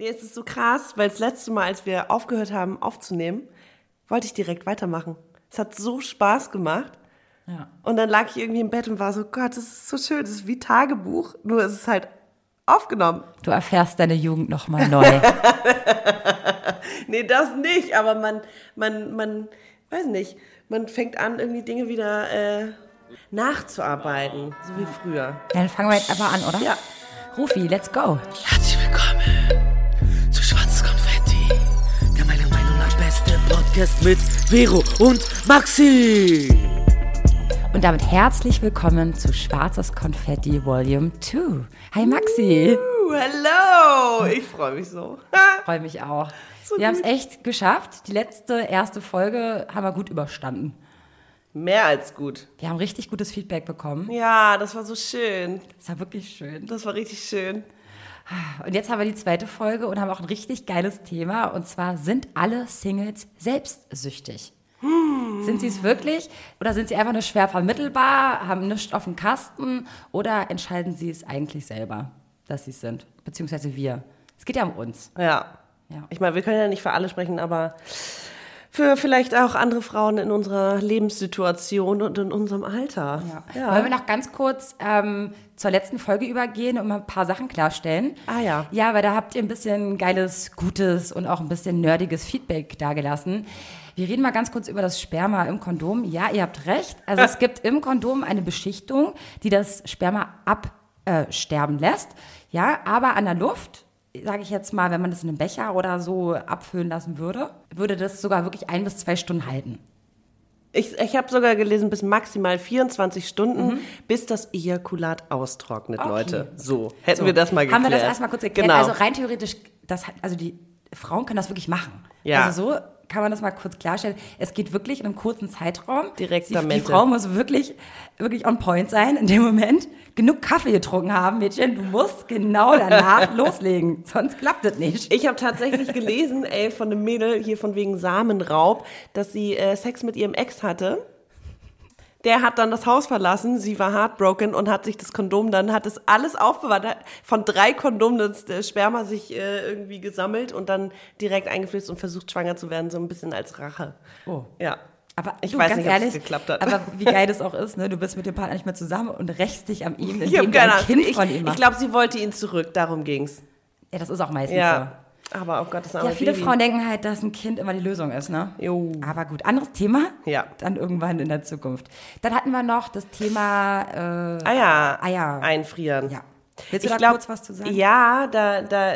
Nee, es ist so krass, weil das letzte Mal, als wir aufgehört haben aufzunehmen, wollte ich direkt weitermachen. Es hat so Spaß gemacht. Ja. Und dann lag ich irgendwie im Bett und war so, Gott, das ist so schön, das ist wie Tagebuch, nur es ist halt aufgenommen. Du erfährst deine Jugend nochmal neu. Nee, das nicht, aber man, man, man, weiß nicht, man fängt an, irgendwie Dinge wieder äh, nachzuarbeiten, so wie früher. Dann fangen wir jetzt aber an, oder? Ja. Rufi, let's go. Herzlich Podcast mit Vero und Maxi. Und damit herzlich willkommen zu Schwarzes Konfetti Volume 2. Hi Maxi. Uh, hello! Ich freue mich so. Freue mich auch. So wir haben es echt geschafft. Die letzte, erste Folge haben wir gut überstanden. Mehr als gut. Wir haben richtig gutes Feedback bekommen. Ja, das war so schön. Das war wirklich schön. Das war richtig schön. Und jetzt haben wir die zweite Folge und haben auch ein richtig geiles Thema. Und zwar, sind alle Singles selbstsüchtig? Sind sie es wirklich? Oder sind sie einfach nur schwer vermittelbar, haben nichts auf dem Kasten? Oder entscheiden sie es eigentlich selber, dass sie es sind? Beziehungsweise wir. Es geht ja um uns. Ja. Ja. Ich meine, wir können ja nicht für alle sprechen, aber für vielleicht auch andere Frauen in unserer Lebenssituation und in unserem Alter. Ja. Wollen wir noch ganz kurz ähm, zur letzten Folge übergehen und mal ein paar Sachen klarstellen? Ah, ja. Ja, weil da habt ihr ein bisschen geiles, gutes und auch ein bisschen nerdiges Feedback dagelassen. Wir reden mal ganz kurz über das Sperma im Kondom. Ja, ihr habt recht. Also es gibt im Kondom eine Beschichtung, die das Sperma absterben lässt. Ja, aber an der Luft, sage ich jetzt mal, wenn man das in einem Becher oder so abfüllen lassen würde, würde das sogar wirklich ein bis zwei Stunden halten. Ich, ich habe sogar gelesen, bis maximal 24 Stunden, bis das Ejakulat austrocknet, Leute. So, hätten So, wir das mal geklärt. Haben wir das erstmal kurz erklärt? Genau. Also rein theoretisch, das also die Frauen können das wirklich machen. Ja. Also so kann man das mal kurz klarstellen. Es geht wirklich in einem kurzen Zeitraum. Direkter die, die. Frau muss wirklich, wirklich on point sein in dem Moment. Genug Kaffee getrunken haben, Mädchen. Du musst genau danach loslegen. Sonst klappt das nicht. Ich habe tatsächlich gelesen, ey, von einem Mädel hier von wegen Samenraub, dass sie äh, Sex mit ihrem Ex hatte. Der hat dann das Haus verlassen, sie war heartbroken und hat sich das Kondom dann, hat es alles aufbewahrt, von drei Kondomen das Sperma sich äh, irgendwie gesammelt und dann direkt eingeflößt und versucht schwanger zu werden, so ein bisschen als Rache. Oh. Ja. Aber ich du, weiß nicht, ob es geklappt hat. Aber wie geil das auch ist, ne? Du bist mit dem Partner nicht mehr zusammen und rächst dich an ihm, ich indem du keine ein. Kind Ich, von ihm ich machst. glaube, sie wollte ihn zurück, darum ging's. ja, das ist auch meistens so. Aber oh Gott, das arme Ja, viele Baby. Frauen denken halt, dass ein Kind immer die Lösung ist, ne? Jo. Aber gut, anderes Thema. Ja. Dann irgendwann in der Zukunft. Dann hatten wir noch das Thema äh, Eier, Eier. einfrieren. Ja. Willst du Ich da glaub, kurz was zu sagen? Ja, da, da,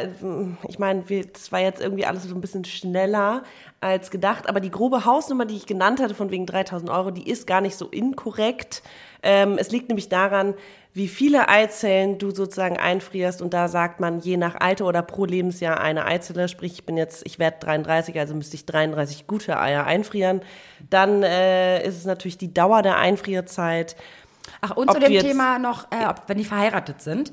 ich meine, das war jetzt irgendwie alles so ein bisschen schneller als gedacht, aber die grobe Hausnummer, die ich genannt hatte, von wegen 3000 Euro, die ist gar nicht so inkorrekt. Ähm, es liegt nämlich daran, wie viele Eizellen du sozusagen einfrierst und da sagt man je nach Alter oder pro Lebensjahr eine Eizelle, sprich ich bin jetzt, ich werde 33, also müsste ich 33 gute Eier einfrieren. Dann äh, ist es natürlich die Dauer der Einfrierzeit. Ach, und Ob zu dem jetzt- Thema noch, äh, ob, wenn die verheiratet sind.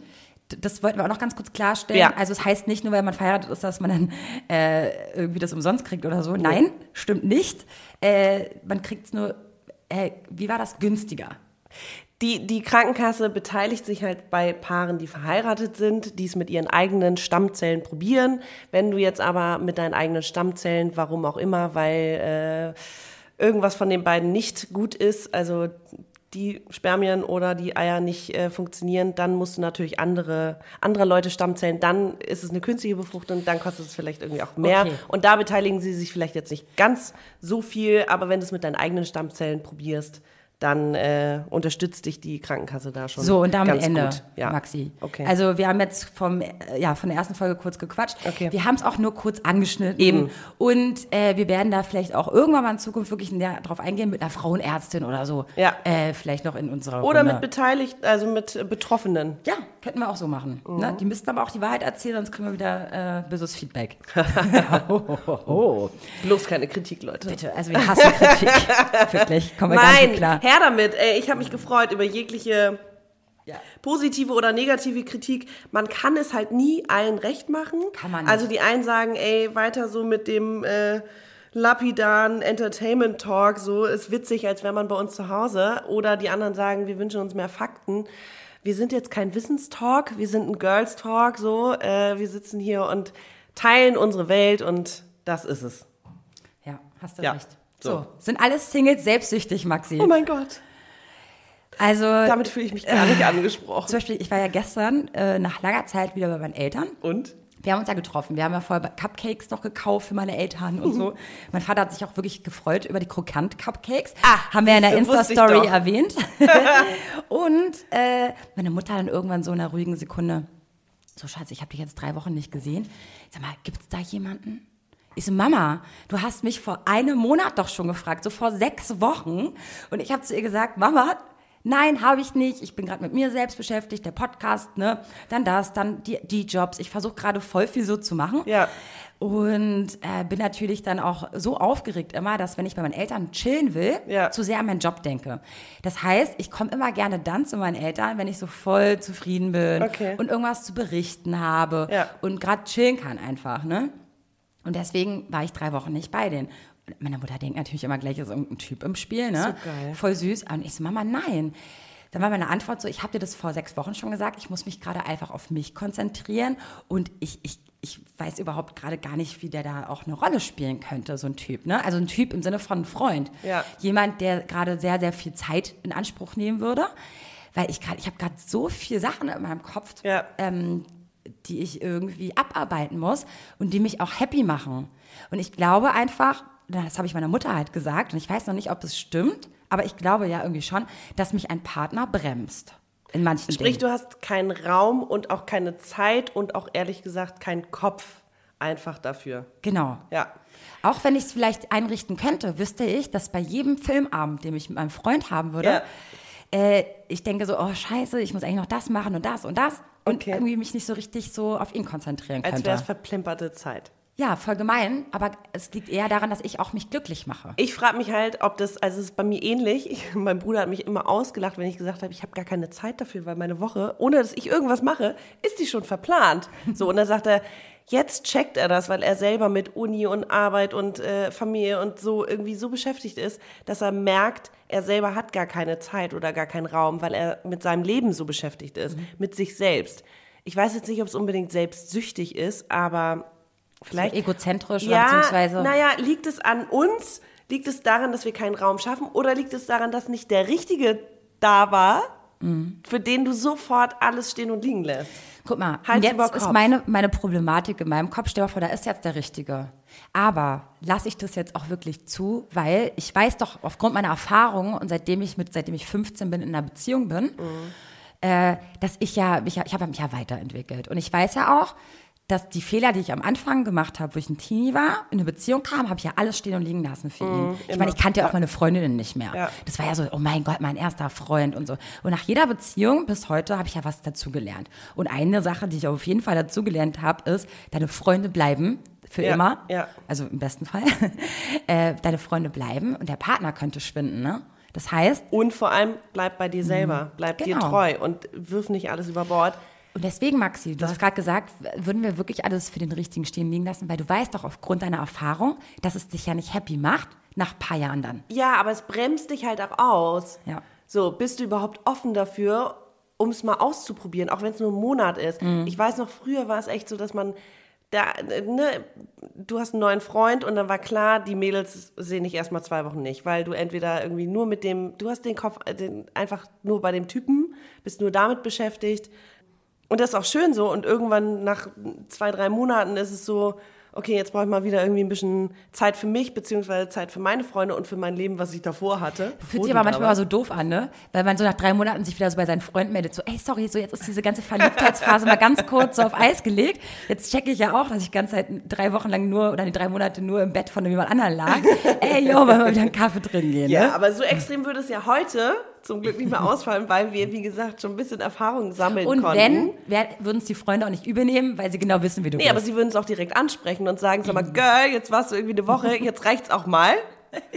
Das wollten wir auch noch ganz kurz klarstellen. Ja. Also es heißt nicht nur, wenn man verheiratet ist, dass man dann äh, irgendwie das umsonst kriegt oder so. Nein, stimmt nicht. Äh, man kriegt es nur, äh, wie war das, günstiger. Die, die Krankenkasse beteiligt sich halt bei Paaren, die verheiratet sind, die es mit ihren eigenen Stammzellen probieren. Wenn du jetzt aber mit deinen eigenen Stammzellen, warum auch immer, weil äh, irgendwas von den beiden nicht gut ist, also die Spermien oder die Eier nicht äh, funktionieren, dann musst du natürlich andere, andere Leute Stammzellen, dann ist es eine künstliche Befruchtung, dann kostet es vielleicht irgendwie auch mehr. Okay. Und da beteiligen sie sich vielleicht jetzt nicht ganz so viel, aber wenn du es mit deinen eigenen Stammzellen probierst, dann äh, unterstützt dich die Krankenkasse da schon. So, und damit Ende. Ja. Maxi. Okay. Also wir haben jetzt vom, äh, ja, von der ersten Folge kurz gequatscht. Okay. Wir haben es auch nur kurz angeschnitten. Eben. Und äh, wir werden da vielleicht auch irgendwann mal in Zukunft wirklich näher drauf eingehen mit einer Frauenärztin oder so. Ja. Äh, vielleicht noch in unserer Oder Runde. mit beteiligt, also mit Betroffenen. Ja, könnten wir auch so machen. Mhm. Ne? Die müssten aber auch die Wahrheit erzählen, sonst kriegen wir wieder äh, böses Feedback. oh, oh, oh. Bloß keine Kritik, Leute. Bitte, also wir hassen Kritik. Wirklich, kommen wir gar nicht Nein, klar. Her damit. Ey, ich habe mich gefreut über jegliche Ja. positive oder negative Kritik. Man kann es halt nie allen recht machen. Kann man nicht. Also die einen sagen, ey, weiter so mit dem äh, lapidaren Entertainment Talk, so ist witzig, als wäre man bei uns zu Hause. Oder die anderen sagen, wir wünschen uns mehr Fakten. Wir sind jetzt kein Wissenstalk, wir sind ein Girls Talk, so. Äh, wir sitzen hier und teilen unsere Welt und das ist es. Ja, hast du Ja, recht. So. So. sind alles Singles selbstsüchtig, Maxi. Oh mein Gott. also, Damit fühle ich mich gar nicht angesprochen. zum Beispiel, ich war ja gestern äh, nach langer Zeit wieder bei meinen Eltern. Und? Wir haben uns ja getroffen. Wir haben ja vorher Cupcakes noch gekauft für meine Eltern und so. Mein Vater hat sich auch wirklich gefreut über die Krokant-Cupcakes. Ah, haben wir in der Insta-Story erwähnt. und äh, meine Mutter dann irgendwann so in einer ruhigen Sekunde, so Schatz, ich habe dich jetzt drei Wochen nicht gesehen. Sag mal, gibt's da jemanden? Ich so, Mama, du hast mich vor einem Monat doch schon gefragt, so vor sechs Wochen. Und ich habe zu ihr gesagt, Mama, nein, habe ich nicht. Ich bin gerade mit mir selbst beschäftigt, der Podcast, ne? Dann das, dann die, die Jobs. Ich versuche gerade voll viel so zu machen. Ja. Und äh, bin natürlich dann auch so aufgeregt immer, dass wenn ich bei meinen Eltern chillen will, Ja. zu sehr an meinen Job denke. Das heißt, ich komme immer gerne dann zu meinen Eltern, wenn ich so voll zufrieden bin Okay. und irgendwas zu berichten habe Ja. und gerade chillen kann einfach, ne? Und deswegen war ich drei Wochen nicht bei denen. Und meine Mutter denkt natürlich immer gleich, ist irgendein Typ im Spiel, ne? So geil. Voll süß. Und ich so, Mama, nein. Dann war meine Antwort so, ich habe dir das vor sechs Wochen schon gesagt, ich muss mich gerade einfach auf mich konzentrieren und ich, ich, ich weiß überhaupt gerade gar nicht, wie der da auch eine Rolle spielen könnte, so ein Typ. Ne? Also ein Typ im Sinne von Freund. Ja. Jemand, der gerade sehr, sehr viel Zeit in Anspruch nehmen würde. Weil ich gerade, ich habe gerade so viele Sachen in meinem Kopf, Ja. ähm, die ich irgendwie abarbeiten muss und die mich auch happy machen. Und ich glaube einfach, das habe ich meiner Mutter halt gesagt, und ich weiß noch nicht, ob es stimmt, aber ich glaube ja irgendwie schon, dass mich ein Partner bremst. In manchen Sprich, Dingen. du hast keinen Raum und auch keine Zeit und auch ehrlich gesagt keinen Kopf einfach dafür. Genau. Ja. Auch wenn ich es vielleicht einrichten könnte, wüsste ich, dass bei jedem Filmabend, den ich mit meinem Freund haben würde, äh, ich denke so, oh scheiße, ich muss eigentlich noch das machen und das und das. Und Okay. irgendwie mich nicht so richtig so auf ihn konzentrieren Als könnte. wäre es verplemperte Zeit. Ja, voll gemein, aber es liegt eher daran, dass ich auch mich glücklich mache. Ich frage mich halt, ob das, also es ist bei mir ähnlich. Ich, mein Bruder hat mich immer ausgelacht, wenn ich gesagt habe, ich habe gar keine Zeit dafür, weil meine Woche, ohne dass ich irgendwas mache, ist die schon verplant. So, und dann sagt er, jetzt checkt er das, weil er selber mit Uni und Arbeit und äh, Familie und so irgendwie so beschäftigt ist, dass er merkt, er selber hat gar keine Zeit oder gar keinen Raum, weil er mit seinem Leben so beschäftigt ist, mit sich selbst. Ich weiß jetzt nicht, ob es unbedingt selbstsüchtig ist, aber vielleicht egozentrisch oder ja, beziehungsweise- Naja, liegt es an uns? Liegt es daran, dass wir keinen Raum schaffen? Oder liegt es daran, dass nicht der Richtige da war, Mhm. für den du sofort alles stehen und liegen lässt? Guck mal, Hals jetzt ist meine, meine Problematik in meinem Kopf, stell dir vor, da ist jetzt der Richtige. Aber lasse ich das jetzt auch wirklich zu, weil ich weiß doch aufgrund meiner Erfahrungen und seitdem ich mit, seitdem ich 15 bin in einer Beziehung bin, Mhm. äh, dass ich ja, mich, ja- ich habe mich ja weiterentwickelt. Und ich weiß ja auch, dass die Fehler, die ich am Anfang gemacht habe, wo ich ein Teenie war, in eine Beziehung kam, habe ich ja alles stehen und liegen lassen für ihn. Ich meine, ich kannte ja auch meine Freundinnen nicht mehr. Mhm, Ja. Das war ja so, oh mein Gott, mein erster Freund und so. Und nach jeder Beziehung bis heute habe ich ja was dazugelernt. Und eine Sache, die ich auf jeden Fall dazugelernt habe, ist, deine Freunde bleiben für Ja, immer. ja. Also im besten Fall. äh, deine Freunde bleiben und der Partner könnte schwinden, ne? Das heißt, Und vor allem bleib bei dir selber, bleib dir Genau. treu und wirf nicht alles über Bord. Und deswegen, Maxi, du hast gerade gesagt, würden wir wirklich alles für den Richtigen stehen liegen lassen, weil du weißt doch aufgrund deiner Erfahrung, dass es dich ja nicht happy macht, nach ein paar Jahren dann. Ja, aber es bremst dich halt auch aus. Ja. So, bist du überhaupt offen dafür, um es mal auszuprobieren, auch wenn es nur ein Monat ist? Mhm. Ich weiß noch, früher war es echt so, dass man da, ne, du hast einen neuen Freund und dann war klar, die Mädels sehen dich erstmal zwei Wochen nicht, weil du entweder irgendwie nur mit dem, du hast den Kopf äh, den, einfach nur bei dem Typen, bist nur damit beschäftigt. Und das ist auch schön so. Und irgendwann nach zwei, drei Monaten ist es so, okay, jetzt brauche ich mal wieder irgendwie ein bisschen Zeit für mich, beziehungsweise Zeit für meine Freunde und für mein Leben, was ich davor hatte. Fühlt sich aber manchmal mal so doof an, ne? Weil man so nach drei Monaten sich wieder so bei seinen Freunden meldet, so, ey, sorry, so jetzt ist diese ganze Verliebtheitsphase mal ganz kurz so auf Eis gelegt. Jetzt checke ich ja auch, dass ich ganze Zeit drei Wochen lang nur oder die drei Monate nur im Bett von jemand anderem lag. ey, yo, wollen wir wieder einen Kaffee drin gehen, Ja, ne? aber so extrem würde es ja heute zum Glück nicht mehr ausfallen, weil wir, wie gesagt, schon ein bisschen Erfahrung sammeln Und konnten. wenn, wer- würden es die Freunde auch nicht übernehmen, weil sie genau wissen, wie du Nee, aber bist. sie würden es auch direkt ansprechen und sagen, sag mal, Girl, jetzt warst du irgendwie eine Woche, jetzt reicht's auch mal.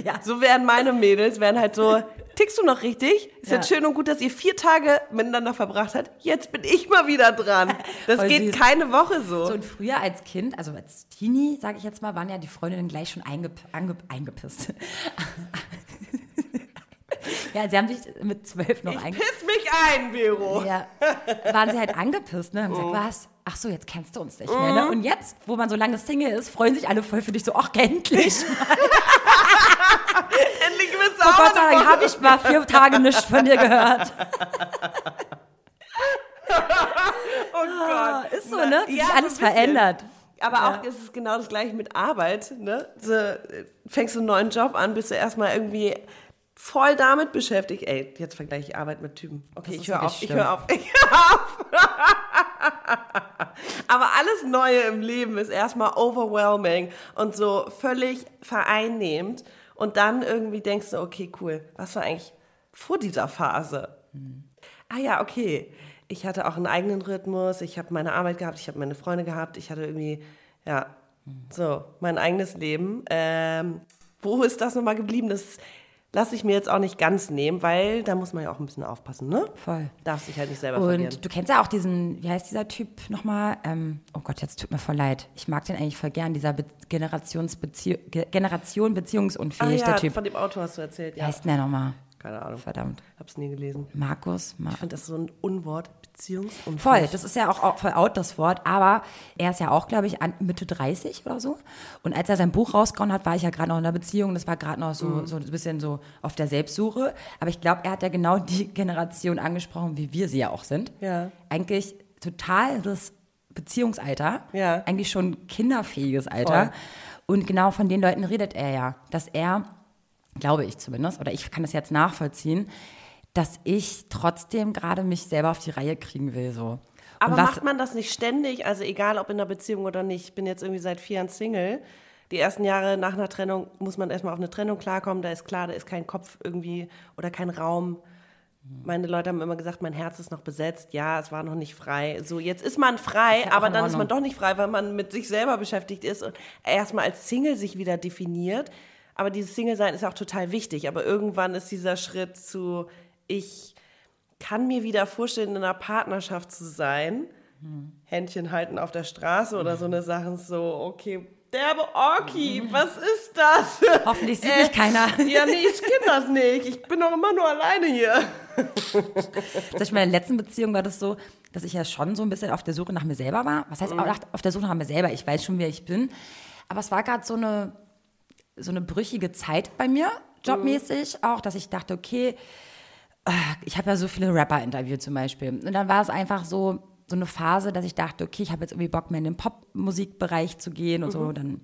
Ja. So wären meine Mädels, wären halt so, tickst du noch richtig? Ist Ja. jetzt schön und gut, dass ihr vier Tage miteinander verbracht habt. Jetzt bin ich mal wieder dran. Das Voll geht süß. keine Woche so. So, und früher als Kind, also als Teenie, sage ich jetzt mal, waren ja die Freundinnen gleich schon eingep ange eingepisst. Ja, sie haben sich mit zwölf noch eingepisst. piss mich ein, Vero. Ja. Waren sie halt angepisst, ne? Haben gesagt, was? Ach so, jetzt kennst du uns nicht mehr, ne? Und jetzt, wo man so lange Single ist, freuen sich alle voll für dich so, ach, endlich. Endlich bist du Oh auch Gott sei Dank habe ich mal vier Tage nichts von dir gehört. Oh Gott. Ist so, ne? Wie ja, sich alles verändert. Aber auch ist es genau das gleiche mit Arbeit. Ne? So, äh, fängst du einen neuen Job an, bist du erstmal irgendwie voll damit beschäftigt. Ey, jetzt vergleiche ich Arbeit mit Typen. Okay, ich höre auf, ich höre auf, ich höre auf. Aber alles Neue im Leben ist erstmal overwhelming und so völlig vereinnehmend. Und dann irgendwie denkst du, okay, cool, was war eigentlich vor dieser Phase? Ah ja, okay. Ich hatte auch einen eigenen Rhythmus, ich habe meine Arbeit gehabt, ich habe meine Freunde gehabt, ich hatte irgendwie, ja, so, mein eigenes Leben. Ähm, wo ist das nochmal geblieben? Das lasse ich mir jetzt auch nicht ganz nehmen, weil da muss man ja auch ein bisschen aufpassen, ne? Voll. Darf sich halt nicht selber verlieren. Und du kennst ja auch diesen, wie heißt dieser Typ nochmal? Ähm, oh Gott, jetzt tut mir voll leid. Ich mag den eigentlich voll gern, dieser Be Generationsbezieh Ge Generation Ah beziehungsunfähig, ja, der Typ. von dem Autor hast du erzählt, Wie ja. heißt denn der nochmal? Keine Ahnung, Verdammt. hab's nie gelesen. Markus? Ma Ich finde das so ein Unwort, Beziehungsunfähig. Voll, das ist ja auch, auch voll out, das Wort. Aber er ist ja auch, glaube ich, Mitte 30 oder so. Und als er sein Buch rausgehauen hat, war ich ja gerade noch in einer Beziehung. Das war gerade noch so, so ein bisschen so auf der Selbstsuche. Aber ich glaube, er hat ja genau die Generation angesprochen, wie wir sie ja auch sind. Ja. Eigentlich total das Beziehungsalter. Ja. Eigentlich schon kinderfähiges Alter. Voll. Und genau von den Leuten redet er ja. Dass er, glaube ich zumindest, oder ich kann das jetzt nachvollziehen, dass ich trotzdem gerade mich selber auf die Reihe kriegen will. So. Aber was, macht man das nicht ständig? Also egal, ob in einer Beziehung oder nicht. Ich bin jetzt irgendwie seit vier Jahren Single. Die ersten Jahre nach einer Trennung muss man erstmal auf eine Trennung klarkommen. Da ist klar, da ist kein Kopf irgendwie oder kein Raum. Meine Leute haben immer gesagt, mein Herz ist noch besetzt. Ja, es war noch nicht frei. So, jetzt ist man frei, Ist ja aber dann ist man doch nicht frei, weil man mit sich selber beschäftigt ist und erstmal als Single sich wieder definiert. Aber dieses Single-Sein ist auch total wichtig. Aber irgendwann ist dieser Schritt zu, ich kann mir wieder vorstellen, in einer Partnerschaft zu sein. Händchen halten auf der Straße oder so eine Sachen so, okay, derbe Orki, was ist das? Hoffentlich sieht mich keiner. Ja, nee, ich kenne das nicht. Ich bin doch immer nur alleine hier. Sag ich, meine letzten Beziehung war das so, dass ich ja schon so ein bisschen auf der Suche nach mir selber war. Was heißt Mhm. auf der Suche nach mir selber? Ich weiß schon, wer ich bin. Aber es war gerade so eine, so eine brüchige Zeit bei mir, jobmäßig auch, dass ich dachte, okay, äh, ich habe ja so viele Rapper interviewt zum Beispiel. Und dann war es einfach so, so eine Phase, dass ich dachte, okay, ich habe jetzt irgendwie Bock mehr in den Popmusikbereich zu gehen und so. Dann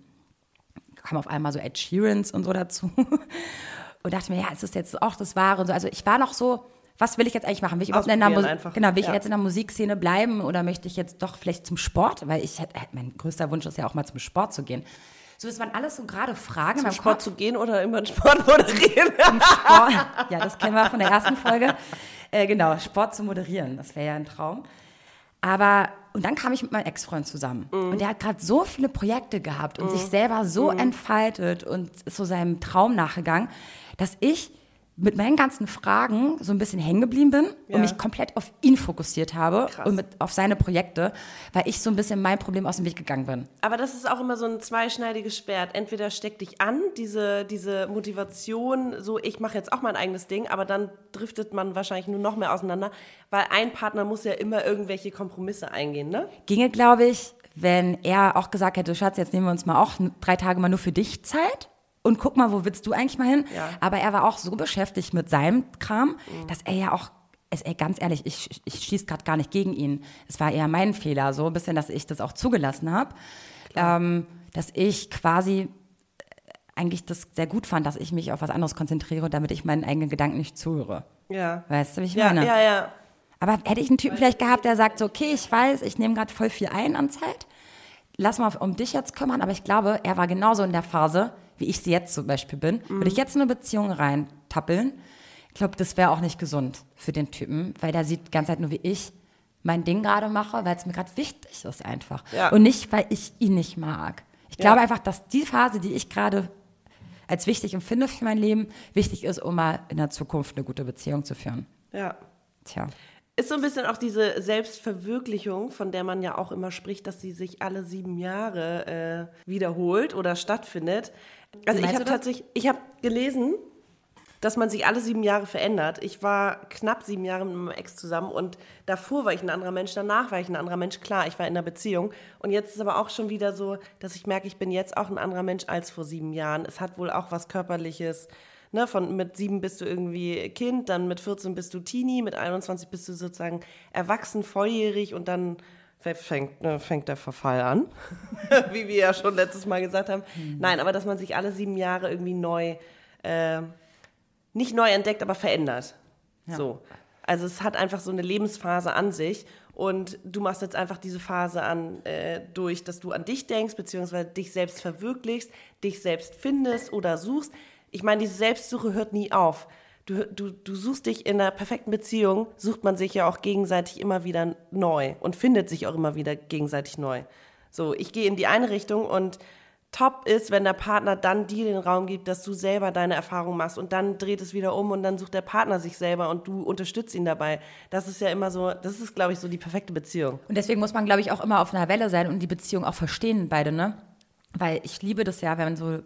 kam auf einmal so Ed Sheerans und so dazu. Und dachte mir, ja, ist das jetzt auch das Wahre? Und so. Also ich war noch so, was will ich jetzt eigentlich machen? Will ich überhaupt in der, einfach. genau, will ich Ja. jetzt in der Musikszene bleiben oder möchte ich jetzt doch vielleicht zum Sport? Weil ich, mein größter Wunsch ist ja auch mal zum Sport zu gehen. So, das waren alles so gerade Fragen in Zum Sport Kopf. zu gehen oder immer einen Sport moderieren? Sport. Ja, das kennen wir von der ersten Folge. Äh, genau, Sport zu moderieren, das wäre ja ein Traum. Aber, und dann kam ich mit meinem Ex-Freund zusammen. Mhm. Und der hat gerade so viele Projekte gehabt und sich selber so Mhm. entfaltet und ist so seinem Traum nachgegangen, dass ich mit meinen ganzen Fragen so ein bisschen hängen geblieben bin Ja. und mich komplett auf ihn fokussiert habe Krass. und mit, auf seine Projekte, weil ich so ein bisschen mein Problem aus dem Weg gegangen bin. Aber das ist auch immer so ein zweischneidiges Schwert. Entweder steckt dich an, diese, diese Motivation, so ich mache jetzt auch mein eigenes Ding, aber dann driftet man wahrscheinlich nur noch mehr auseinander, weil ein Partner muss ja immer irgendwelche Kompromisse eingehen, ne? ginge, glaube ich, wenn er auch gesagt hätte, Schatz, jetzt nehmen wir uns mal auch drei Tage mal nur für dich Zeit und guck mal, wo willst du eigentlich mal hin? Ja. Aber er war auch so beschäftigt mit seinem Kram, dass er ja auch, ist, ey, ganz ehrlich, ich, ich schieße gerade gar nicht gegen ihn. Es war eher mein Fehler, so ein bisschen, dass ich das auch zugelassen habe, ähm, dass ich quasi eigentlich das sehr gut fand, dass ich mich auf was anderes konzentriere, damit ich meinen eigenen Gedanken nicht zuhöre. Ja. Weißt du, wie ich Ja, meine? ja, ja. Aber hätte ich einen Typen vielleicht gehabt, der sagt so, okay, ich weiß, ich nehme gerade voll viel ein an Zeit, lass mal um dich jetzt kümmern, aber ich glaube, er war genauso in der Phase, wie ich sie jetzt zum Beispiel bin. Würde ich jetzt in eine Beziehung reintappeln, ich glaube, das wäre auch nicht gesund für den Typen, weil der sieht die ganze Zeit nur, wie ich mein Ding gerade mache, weil es mir gerade wichtig ist einfach. Ja. Und nicht, weil ich ihn nicht mag. Ich Ja. glaube einfach, dass die Phase, die ich gerade als wichtig empfinde für mein Leben, wichtig ist, um mal in der Zukunft eine gute Beziehung zu führen. Ja. Tja. Ist so ein bisschen auch diese Selbstverwirklichung, von der man ja auch immer spricht, dass sie sich alle sieben Jahre äh, wiederholt oder stattfindet. Also ich habe tatsächlich, ich habe gelesen, dass man sich alle sieben Jahre verändert. Ich war knapp sieben Jahre mit meinem Ex zusammen und davor war ich ein anderer Mensch, danach war ich ein anderer Mensch. Klar, ich war in einer Beziehung und jetzt ist aber auch schon wieder so, dass ich merke, ich bin jetzt auch ein anderer Mensch als vor sieben Jahren. Es hat wohl auch was Körperliches. Ne, von mit sieben bist du irgendwie Kind, dann mit 14 bist du Teenie, mit 21 bist du sozusagen erwachsen, volljährig und dann fängt, ne, fängt der Verfall an, wie wir ja schon letztes Mal gesagt haben. Mhm. Nein, aber dass man sich alle sieben Jahre irgendwie neu äh, nicht neu entdeckt, aber verändert. Ja. So. Also es hat einfach so eine Lebensphase an sich und du machst jetzt einfach diese Phase an äh, durch, dass du an dich denkst, beziehungsweise dich selbst verwirklichst, dich selbst findest oder suchst. Ich meine, diese Selbstsuche hört nie auf. Du, du, du suchst dich in einer perfekten Beziehung, sucht man sich ja auch gegenseitig immer wieder neu und findet sich auch immer wieder gegenseitig neu. So, ich gehe in die eine Richtung und top ist, wenn der Partner dann dir den Raum gibt, dass du selber deine Erfahrung machst und dann dreht es wieder um und dann sucht der Partner sich selber und du unterstützt ihn dabei. Das ist ja immer so, das ist, glaube ich, so die perfekte Beziehung. Und deswegen muss man, glaube ich, auch immer auf einer Welle sein und die Beziehung auch verstehen, beide, ne? Weil ich liebe das ja, wenn man so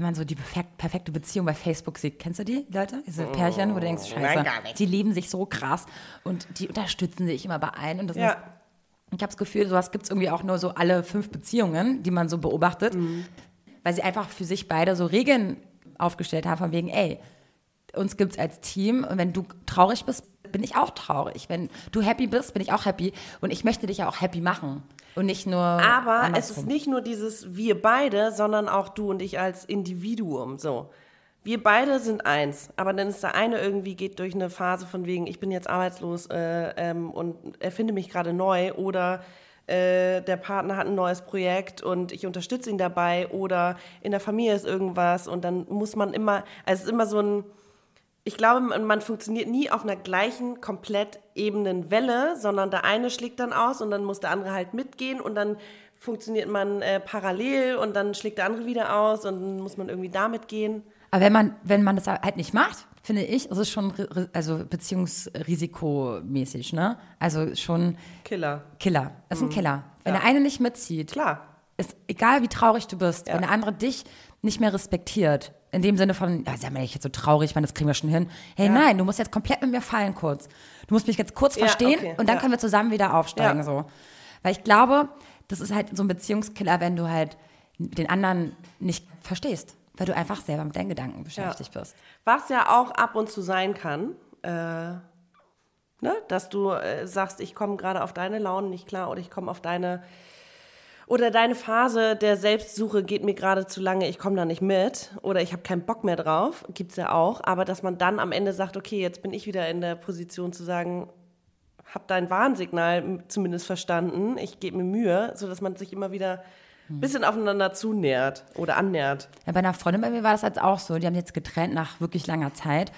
wenn man so die perfekte Beziehung bei Facebook sieht. Kennst du die Leute? Diese Pärchen, wo du denkst, scheiße, die lieben sich so krass und die unterstützen sich immer bei allen. Und das ja. ist ich habe das Gefühl, sowas gibt es irgendwie auch nur so alle fünf Beziehungen, die man so beobachtet, mhm. weil sie einfach für sich beide so Regeln aufgestellt haben, von wegen, ey, uns gibt es als Team und wenn du traurig bist, bin ich auch traurig. Wenn du happy bist, bin ich auch happy und ich möchte dich ja auch happy machen und nicht nur. Aber andersrum. es ist nicht nur dieses wir beide, sondern auch du und ich als Individuum. So wir beide sind eins, aber dann ist der eine irgendwie geht durch eine Phase von wegen, ich bin jetzt arbeitslos äh, ähm, und erfinde mich gerade neu oder äh, der Partner hat ein neues Projekt und ich unterstütze ihn dabei oder in der Familie ist irgendwas und dann muss man immer, also es ist immer so ein, ich glaube, man, funktioniert nie auf einer gleichen, komplett ebenen Welle, sondern der eine schlägt dann aus und dann muss der andere halt mitgehen und dann funktioniert man äh, parallel und dann schlägt der andere wieder aus und dann muss man irgendwie damit gehen. Aber wenn man, wenn man das halt nicht macht, finde ich, ist es schon also beziehungsrisikomäßig, ne? Also schon Killer. Killer. Das ist ein mhm. Killer. Wenn ja. der eine nicht mitzieht, klar. Ist egal wie traurig du bist, ja. wenn der andere dich nicht mehr respektiert, in dem Sinne von, ja, sei mal nicht jetzt so traurig, man, das kriegen wir schon hin. Hey, ja. nein, du musst jetzt komplett mit mir fallen kurz. Du musst mich jetzt kurz verstehen okay. und dann können wir zusammen wieder aufsteigen, so. Weil ich glaube, das ist halt so ein Beziehungskiller, wenn du halt den anderen nicht verstehst weil du einfach selber mit deinen Gedanken beschäftigt ja. bist. Was ja auch ab und zu sein kann, äh, ne? dass du äh, sagst, ich komme gerade auf deine Launen nicht klar oder ich komme auf deine oder deine Phase der Selbstsuche geht mir gerade zu lange, ich komme da nicht mit oder ich habe keinen Bock mehr drauf, gibt es ja auch, aber dass man dann am Ende sagt, okay, jetzt bin ich wieder in der Position zu sagen, hab dein Warnsignal zumindest verstanden, ich gebe mir Mühe, sodass man sich immer wieder ein bisschen aufeinander zunähert oder annähert. Ja, bei einer Freundin bei mir war das jetzt auch so. Die haben jetzt getrennt nach wirklich langer Zeit.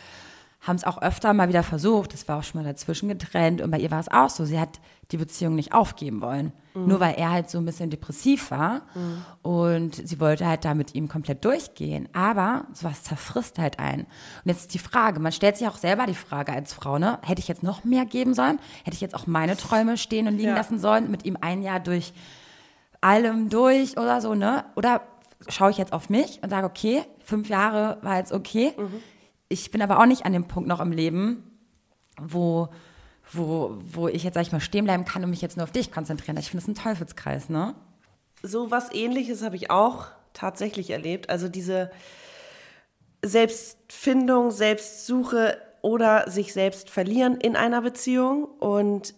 Haben es auch öfter mal wieder versucht. Das war auch schon mal dazwischen getrennt. Und bei ihr war es auch so. Sie hat die Beziehung nicht aufgeben wollen. Mhm. Nur weil er halt so ein bisschen depressiv war. Mhm. Und sie wollte halt da mit ihm komplett durchgehen. Aber sowas zerfrisst halt einen. Und jetzt ist die Frage, man stellt sich auch selber die Frage als Frau, ne? Hätte ich jetzt noch mehr geben sollen? Hätte ich jetzt auch meine Träume stehen und liegen ja. lassen sollen? Mit ihm ein Jahr durch allem durch oder so, ne? Oder schaue ich jetzt auf mich und sage, okay, fünf Jahre war jetzt okay. Mhm. Ich bin aber auch nicht an dem Punkt noch im Leben, wo, wo, wo ich jetzt, sag ich mal, stehen bleiben kann und mich jetzt nur auf dich konzentrieren. Ich finde das ein Teufelskreis, ne? So was ähnliches habe ich auch tatsächlich erlebt. Also diese Selbstfindung, Selbstsuche oder sich selbst verlieren in einer Beziehung. Und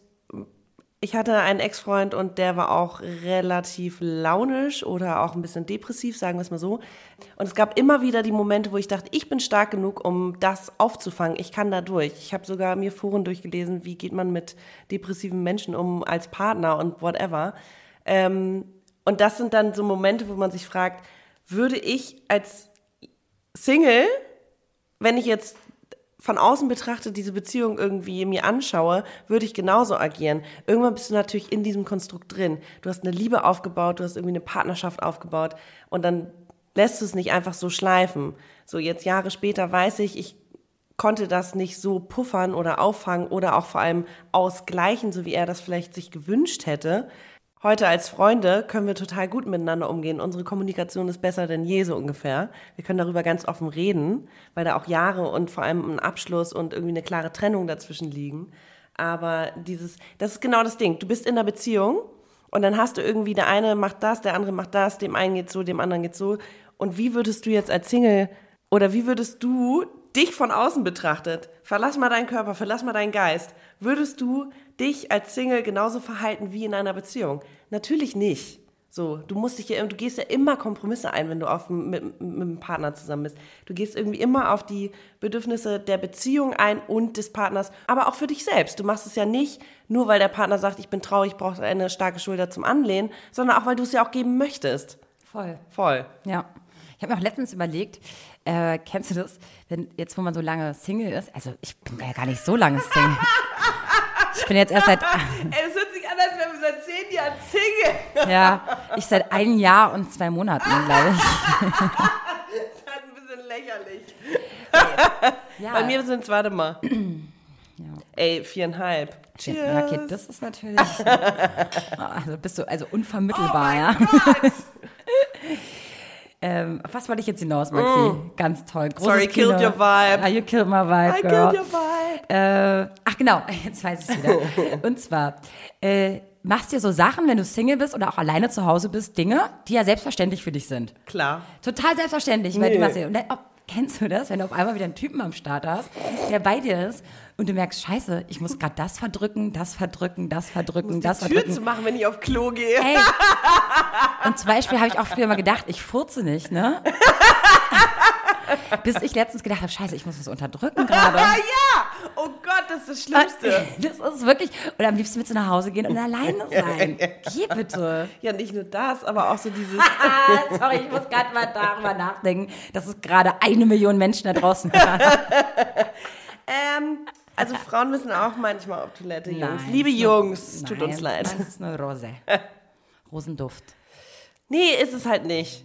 ich hatte einen Ex-Freund und der war auch relativ launisch oder auch ein bisschen depressiv, sagen wir es mal so. Und es gab immer wieder die Momente, wo ich dachte, ich bin stark genug, um das aufzufangen. Ich kann da durch. Ich habe sogar mir Foren durchgelesen, wie geht man mit depressiven Menschen um als Partner und whatever. Ähm, und das sind dann so Momente, wo man sich fragt, würde ich als Single, wenn ich jetzt von außen betrachtet diese Beziehung irgendwie mir anschaue, würde ich genauso agieren. Irgendwann bist du natürlich in diesem Konstrukt drin. Du hast eine Liebe aufgebaut, du hast irgendwie eine Partnerschaft aufgebaut und dann lässt du es nicht einfach so schleifen. So jetzt Jahre später weiß ich, ich konnte das nicht so puffern oder auffangen oder auch vor allem ausgleichen, so wie er das vielleicht sich gewünscht hätte. Heute als Freunde können wir total gut miteinander umgehen. Unsere Kommunikation ist besser denn je, so ungefähr. Wir können darüber ganz offen reden, weil da auch Jahre und vor allem ein Abschluss und irgendwie eine klare Trennung dazwischen liegen. Aber dieses, das ist genau das Ding. Du bist in einer Beziehung und dann hast du irgendwie, der eine macht das, der andere macht das, dem einen geht so, dem anderen geht so. Und wie würdest du jetzt als Single oder wie würdest du dich von außen betrachtet, verlass mal deinen Körper, verlass mal deinen Geist, würdest du dich als Single genauso verhalten wie in einer Beziehung? Natürlich nicht. So, du musst dich ja, du gehst ja immer Kompromisse ein, wenn du auf, mit, mit einem Partner zusammen bist. Du gehst irgendwie immer auf die Bedürfnisse der Beziehung ein und des Partners, aber auch für dich selbst. Du machst es ja nicht nur, weil der Partner sagt, ich bin traurig, ich brauche eine starke Schulter zum Anlehnen, sondern auch, weil du es ja auch geben möchtest. Voll. Voll. Ja. Ich habe mir auch letztens überlegt, äh, kennst du das, wenn jetzt, wo man so lange Single ist? Also ich bin ja gar nicht so lange Single. Ich bin jetzt erst seit, es hört sich an, als wären wir seit zehn Jahren Single. ja, ich seit einem Jahr und zwei Monaten, glaube ich. Das ist ein bisschen lächerlich. Ja. Bei mir sind es, warte mal. Ey, viereinhalb. Ja, okay, das ist natürlich. Also bist du also unvermittelbar, ja. Ähm, was wollte ich jetzt hinaus, Maxi? Ganz toll. Großes Mm. Sorry, Kino. killed your vibe. Ah, you killed my vibe, I girl. killed your vibe. Äh, ach genau, jetzt weiß ich es wieder. Und zwar, äh, machst dir so Sachen, wenn du Single bist oder auch alleine zu Hause bist, Dinge, die ja selbstverständlich für dich sind. Klar. Total selbstverständlich, weil Nee. du machst und dann, kennst du das, wenn du auf einmal wieder einen Typen am Start hast, der bei dir ist und du merkst, scheiße, ich muss gerade das verdrücken, das verdrücken, das verdrücken, das Die Tür verdrücken. zu machen, wenn ich auf Klo gehe. Ey. Und zum Beispiel habe ich auch früher mal gedacht, ich furze nicht, ne? Bis ich letztens gedacht habe, scheiße, ich muss was unterdrücken gerade. Ja! Oh Gott, das ist das Schlimmste. Das ist wirklich. Oder am liebsten mit so nach Hause gehen und alleine sein. Geh bitte. Ja, nicht nur das, aber auch so dieses. Sorry, ich muss gerade mal darüber nachdenken, dass es gerade eine Million Menschen da draußen ähm, also Frauen müssen auch manchmal auf Toilette, Jungs. Nein, Liebe Jungs, tut Nein, uns leid. Das ist eine Rose. Rosenduft. Nee, ist es halt nicht.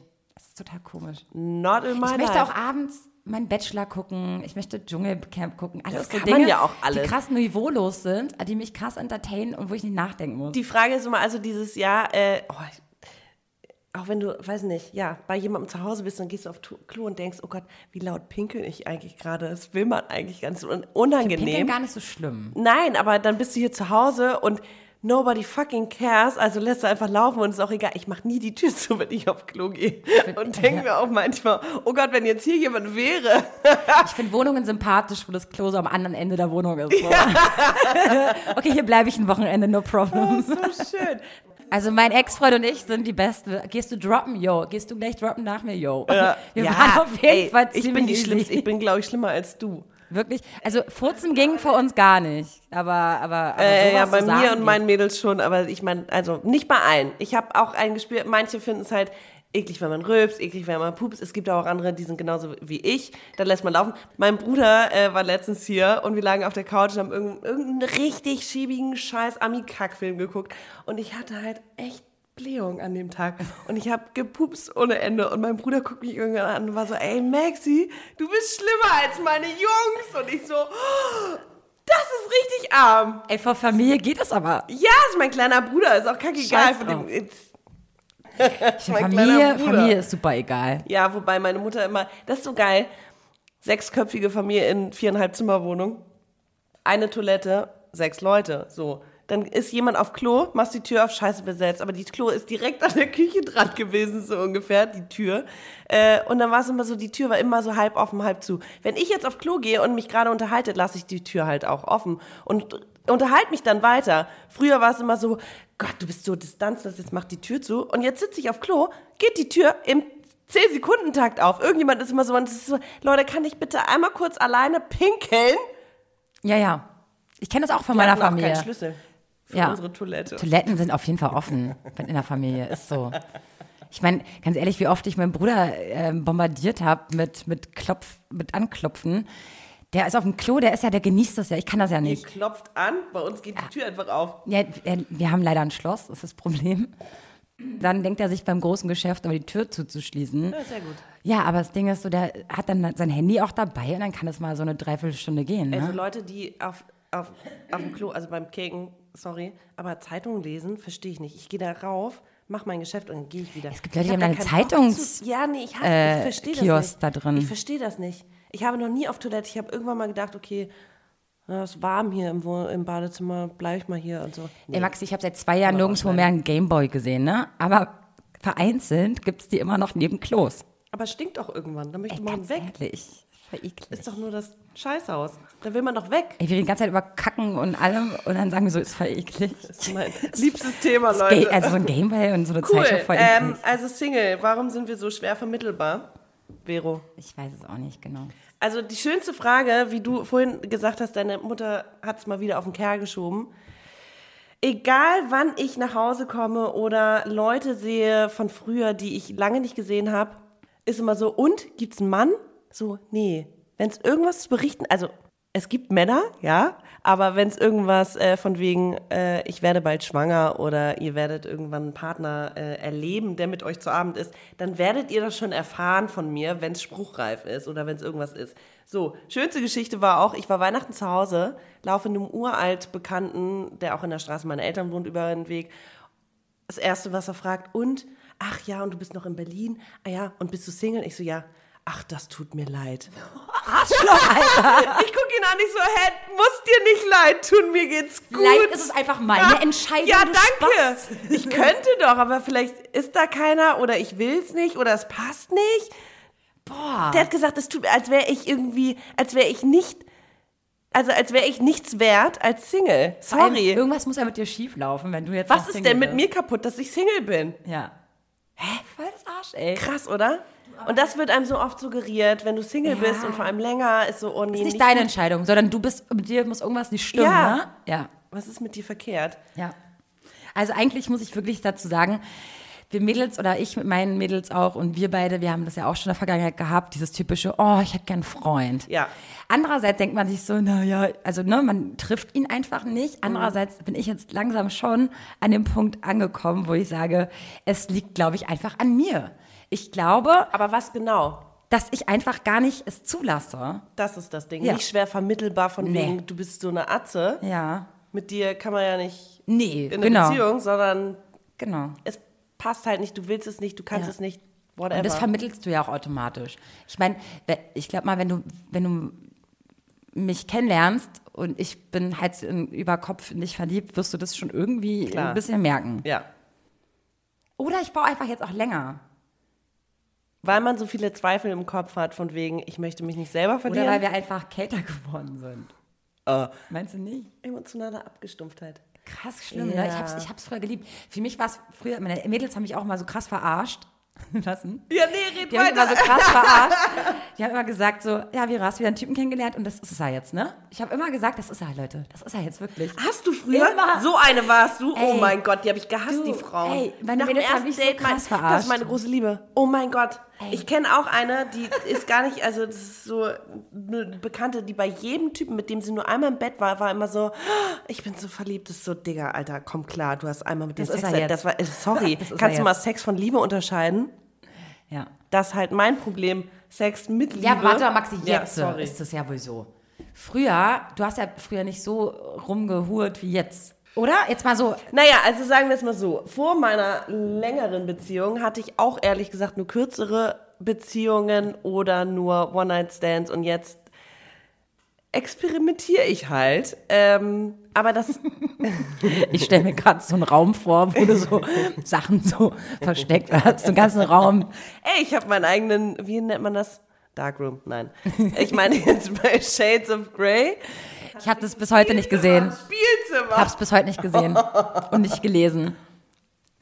Total komisch. Not in my Ich möchte life. auch abends meinen Bachelor gucken, ich möchte Dschungelcamp gucken. Alles Das so kann Dinge, man ja auch alles. die krass niveaulos sind, die mich krass entertainen und wo ich nicht nachdenken muss. Die Frage ist immer, also dieses Jahr, äh, oh, ich- auch wenn du, weiß nicht, ja, bei jemandem zu Hause bist, dann gehst du auf Klo und denkst, oh Gott, wie laut pinkel ich eigentlich gerade? Das will man eigentlich ganz unangenehm. gar nicht so schlimm. Nein, aber dann bist du hier zu Hause und nobody fucking cares, also lässt du einfach laufen und ist auch egal. Ich mache nie die Tür zu, wenn ich auf Klo gehe. Und denke mir auch manchmal, oh Gott, wenn jetzt hier jemand wäre. Ich finde Wohnungen sympathisch, wo das Klo so am anderen Ende der Wohnung ist. So. okay, hier bleibe ich ein Wochenende, no problem. so schön. Also mein Ex-Freund und ich sind die Besten. Gehst du droppen, yo? Gehst du gleich droppen nach mir, yo? Wir ja, waren auf jeden ey, Fall ich bin ziemlich die schlimmste, ich bin, glaube ich, schlimmer als du. Wirklich? Also Furzen ging für uns gar nicht. Aber, aber, aber Äh, ja, bei mir und meinen Mädels schon, aber ich meine, also nicht bei allen. Ich habe auch einen gespürt, manche finden es halt eklig, wenn man rülpst, eklig, wenn man pupst. Es gibt auch andere, die sind genauso wie ich. Da lässt man laufen. Mein Bruder äh, war letztens hier und wir lagen auf der Couch und haben irgendeinen, irgendeinen richtig schiebigen scheiß Ami-Kack-Film geguckt. Und ich hatte halt echt Blähung an dem Tag. Und ich habe gepupst ohne Ende. Und mein Bruder guckt mich irgendwann an und war so, ey Maxi, du bist schlimmer als meine Jungs. Und ich so, oh, das ist richtig arm. Ey, vor Familie geht es aber. Ja, ist mein kleiner Bruder, ist auch kackegal. Von dem, Familie. Familie ist super egal. ja, wobei meine Mutter immer, das ist so geil, sechsköpfige Familie in viereinhalb Zimmerwohnung, eine Toilette, sechs Leute, so. Dann ist jemand auf Klo, machst die Tür auf, scheiße besetzt, aber die Klo ist direkt an der Küche dran gewesen, so ungefähr, die Tür. Äh, und dann war es immer so, die Tür war immer so halb offen, halb zu. Wenn ich jetzt auf Klo gehe und mich gerade unterhalte, lasse ich die Tür halt auch offen und unterhalte mich dann weiter. Früher war es immer so, Gott, du bist so distanzlos, jetzt mach die Tür zu. Und jetzt sitze ich auf Klo, geht die Tür im 10-Sekunden-Takt auf. Irgendjemand ist immer so, und ist so, Leute, kann ich bitte einmal kurz alleine pinkeln? Ja, ja. Ich kenne das auch von Wir meiner hatten auch Familie. keinen Schlüssel für Ja. unsere Toilette. Toiletten sind auf jeden Fall offen wenn in der Familie. Ist so. Ich meine, ganz ehrlich, wie oft ich meinen Bruder ähm, bombardiert habe mit, mit Klopf, mit Anklopfen. Der ist auf dem Klo, der ist ja, der genießt das ja. Ich kann das ja nicht. klopft an, bei uns geht die Tür einfach auf. Ja, wir- haben leider ein Schloss, das ist das Problem. Dann denkt er sich beim großen Geschäft, aber die Tür zuzuschließen. Ja, sehr gut. Ja, aber das Ding ist so, der hat dann sein Handy auch dabei und dann kann es mal so eine Dreiviertelstunde gehen. Also Ne? Leute, die auf, auf, auf dem Klo, also beim Keken sorry, aber Zeitungen lesen verstehe ich nicht. Ich gehe da rauf, mach mein Geschäft und dann gehe ich wieder. Es gibt Leute, die haben eine Zeitungs- Ja, nee, ich, äh, ich verstehe das nicht. da drin. Ich verstehe das nicht. Ich habe noch nie auf Toilette, ich habe irgendwann mal gedacht, okay, es ist warm hier im, im Badezimmer, bleibe ich mal hier und so. Ey, Maxi, ich habe seit zwei Jahren nirgendwo mehr einen Gameboy gesehen, ne? Aber vereinzelt gibt es die immer noch neben Klos. Aber es stinkt doch irgendwann, dann möchte Ey, man weg. ehrlich. Voll eklig. Ist doch nur das Scheißhaus. Da will man doch weg. Ey, wir reden die ganze Zeit über Kacken und allem und dann sagen wir so, ist voll eklig. Das ist mein liebstes Thema, Leute. Also so ein Gameboy und so eine cool. Zeitschrift voll eklig. Ähm, also Single, warum sind wir so schwer vermittelbar? Vero. ich weiß es auch nicht genau. Also die schönste Frage, wie du vorhin gesagt hast, deine Mutter hat es mal wieder auf den Kerl geschoben. Egal wann ich nach Hause komme oder Leute sehe von früher, die ich lange nicht gesehen habe, ist immer so, und gibt's einen Mann? So, nee. Wenn es irgendwas zu berichten, also es gibt Männer, ja, aber wenn es irgendwas äh, von wegen, äh, ich werde bald schwanger oder ihr werdet irgendwann einen Partner äh, erleben, der mit euch zu Abend ist, dann werdet ihr das schon erfahren von mir, wenn es spruchreif ist oder wenn es irgendwas ist. So, schönste Geschichte war auch, ich war Weihnachten zu Hause, laufe einem uralt Bekannten, der auch in der Straße meiner Eltern wohnt, über den Weg. Das Erste, was er fragt, und, ach ja, und du bist noch in Berlin? Ah ja, und bist du Single? Ich so, ja. Ach, das tut mir leid. Arschloch, Alter. Ich gucke ihn an, ich so, hä, muss dir nicht leid tun, mir geht's gut. Vielleicht ist es einfach meine Entscheidung. Ja, danke. Spast. Ich könnte doch, aber vielleicht ist da keiner oder ich will's nicht oder es passt nicht. Boah. Der hat gesagt, es tut mir, als wäre ich irgendwie, als wäre ich nicht, also als wäre ich nichts wert als Single. Sorry. Irgendwas muss ja mit dir schief laufen, wenn du jetzt Was ist Single denn mit bist. mir kaputt, dass ich Single bin? Ja. Hä? Voll das Arsch, ey. Krass, oder? Und das wird einem so oft suggeriert, wenn du Single Ja. bist und vor allem länger, ist so, oh nee, ist nicht deine Entscheidung, sondern du bist, mit dir muss irgendwas nicht stimmen, Ja. ne? Ja. Was ist mit dir verkehrt? Ja. Also eigentlich muss ich wirklich dazu sagen, wir Mädels oder ich mit meinen Mädels auch und wir beide, wir haben das ja auch schon in der Vergangenheit gehabt, dieses typische, oh, ich hätte gern einen Freund. Ja. Andererseits denkt man sich so, naja, also ne, man trifft ihn einfach nicht. Andererseits bin ich jetzt langsam schon an dem Punkt angekommen, wo ich sage, es liegt, glaube ich, einfach an mir. Ich glaube, Aber was genau? dass ich einfach gar nicht es zulasse. Das ist das Ding. Ja. Nicht schwer vermittelbar von Nee. wegen, du bist so eine Atze. Ja. Mit dir kann man ja nicht Nee, in eine genau. Beziehung, sondern Genau. es passt halt nicht, du willst es nicht, du kannst Ja. es nicht, whatever. Und das vermittelst du ja auch automatisch. Ich meine, ich glaube mal, wenn du, wenn du mich kennenlernst und ich bin halt über Kopf in dich verliebt, wirst du das schon irgendwie Klar. ein bisschen merken. ja. Oder ich baue einfach jetzt auch länger. Weil man so viele Zweifel im Kopf hat, von wegen, ich möchte mich nicht selber Oder verlieren. weil wir einfach kälter geworden sind. Äh. Meinst du nicht? Emotionale Abgestumpftheit. Krass schlimm, Ja. ne? Ich hab's, ich hab's früher geliebt. Für mich war es früher, meine Mädels haben mich auch mal so krass verarscht. Was denn? Ja, nee, red Die haben mich weiter. immer so krass verarscht. Die haben immer gesagt so, ja, Vera, hast wieder einen Typen kennengelernt und das ist er jetzt, ne? Ich habe immer gesagt, das ist er, Leute. Das ist er jetzt wirklich. Hast du früher? Immer. So eine warst du? oh Ey. mein Gott, die habe ich gehasst, Du, die Frau. ey, meine Nach Mädels haben mich so Date, mein, krass Das verarscht. ist meine große Liebe. Oh mein Gott. Ey. Ich kenne auch eine, die ist gar nicht, also das ist so eine Bekannte, die bei jedem Typen, mit dem sie nur einmal im Bett war, war immer so, "Oh, ich bin so verliebt. Das ist so, Digga, Alter, komm klar, du hast einmal mit dem Das ist Sex. er jetzt. Das war, äh, sorry, Das ist kannst du mal. Sex von Liebe unterscheiden? Ja. Das ist halt mein Problem. Sex mit Liebe. Ja, warte mal, Maxi, Ja, jetzt sorry. ist das ja wohl so. Früher, du hast ja früher nicht so rumgehurt wie jetzt. Oder? Jetzt mal so, Naja, also sagen wir es mal so. Vor meiner längeren Beziehung hatte ich auch ehrlich gesagt nur kürzere Beziehungen oder nur One-Night-Stands und jetzt experimentiere ich halt. Ähm, aber das, ich stelle mir gerade so einen Raum vor, wo du so Sachen so versteckt hast, so einen ganzen Raum. ey, ich habe meinen eigenen, wie nennt man das? Darkroom, nein. Ich meine jetzt bei Shades of Grey. Ich habe das bis heute nicht gesehen. Spielzimmer. Ich habe es bis heute nicht gesehen und nicht gelesen.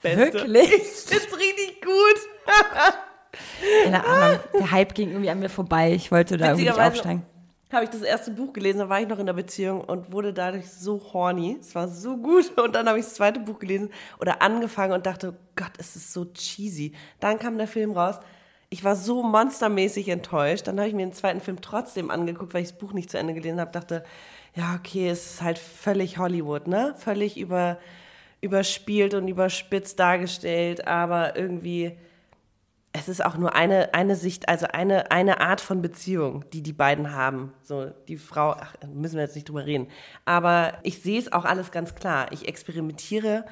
Beste. Wirklich? Ich find's richtig gut. Keine Ahnung. Der Hype ging irgendwie an mir vorbei. Ich wollte da irgendwie nicht aufsteigen. Habe ich das erste Buch gelesen, da war ich noch in der Beziehung und wurde dadurch so horny. Es war so gut. Und dann habe ich das zweite Buch gelesen oder angefangen und dachte, Gott, es ist so cheesy. Dann kam der Film raus. Ich war so monstermäßig enttäuscht. Dann habe ich mir den zweiten Film trotzdem angeguckt, weil ich das Buch nicht zu Ende gelesen habe. Dachte, ja, okay, es ist halt völlig Hollywood, ne? Völlig über, überspielt und überspitzt dargestellt, aber irgendwie es ist auch nur eine, eine Sicht, also eine, eine Art von Beziehung, die die beiden haben. So, die Frau, ach, müssen wir jetzt nicht drüber reden. Aber ich sehe es auch alles ganz klar. Ich experimentiere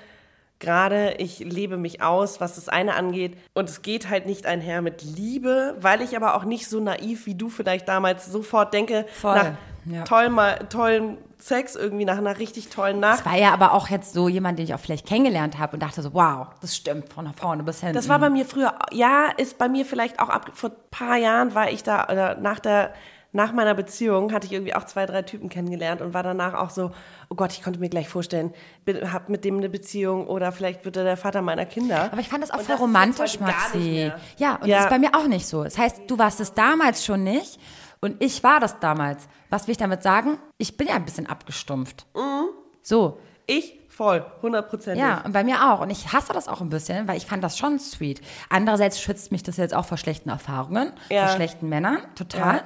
gerade, ich lebe mich aus, was das eine angeht. Und es geht halt nicht einher mit Liebe, weil ich aber auch nicht so naiv wie du vielleicht damals sofort denke, Voll, nach ja. toll, mal, tollen Sex irgendwie, nach einer richtig tollen Nacht. Das war ja aber auch jetzt so jemand, den ich auch vielleicht kennengelernt habe und dachte so, wow, das stimmt, von vorne bis hinten. Das war bei mir früher, ja, ist bei mir vielleicht auch ab, vor ein paar Jahren war ich da, oder nach der, nach meiner Beziehung hatte ich irgendwie auch zwei, drei Typen kennengelernt und war danach auch so, oh Gott, ich konnte mir gleich vorstellen, bin, hab mit dem eine Beziehung oder vielleicht wird er der Vater meiner Kinder. Aber ich fand das auch Und voll das romantisch, Maxi. Ja, und Ja. das ist bei mir auch nicht so. Das heißt, du warst es damals schon nicht und ich war das damals. Was will ich damit sagen? Ich bin ja ein bisschen abgestumpft. Mhm. So, Ich voll, hundertprozentig. ja, und bei mir auch. Und ich hasse das auch ein bisschen, weil ich fand das schon sweet. Andererseits schützt mich das jetzt auch vor schlechten Erfahrungen, Ja. vor schlechten Männern, total. Ja.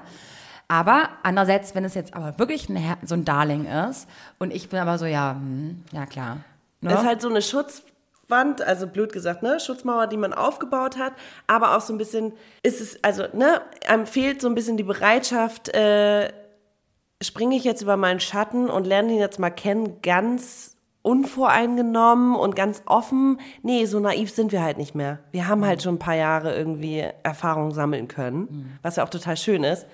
Aber andererseits, wenn es jetzt aber wirklich ein so ein Darling ist und ich bin aber so, ja, hm, ja klar. Ne? Ist halt so eine Schutzwand, also blöd gesagt, ne, Schutzmauer, die man aufgebaut hat, aber auch so ein bisschen ist es, also, ne, einem fehlt so ein bisschen die Bereitschaft, äh, springe ich jetzt über meinen Schatten und lerne ihn jetzt mal kennen, ganz unvoreingenommen und ganz offen. Nee, so naiv sind wir halt nicht mehr. Wir haben halt schon ein paar Jahre irgendwie Erfahrung sammeln können, was ja auch total schön ist.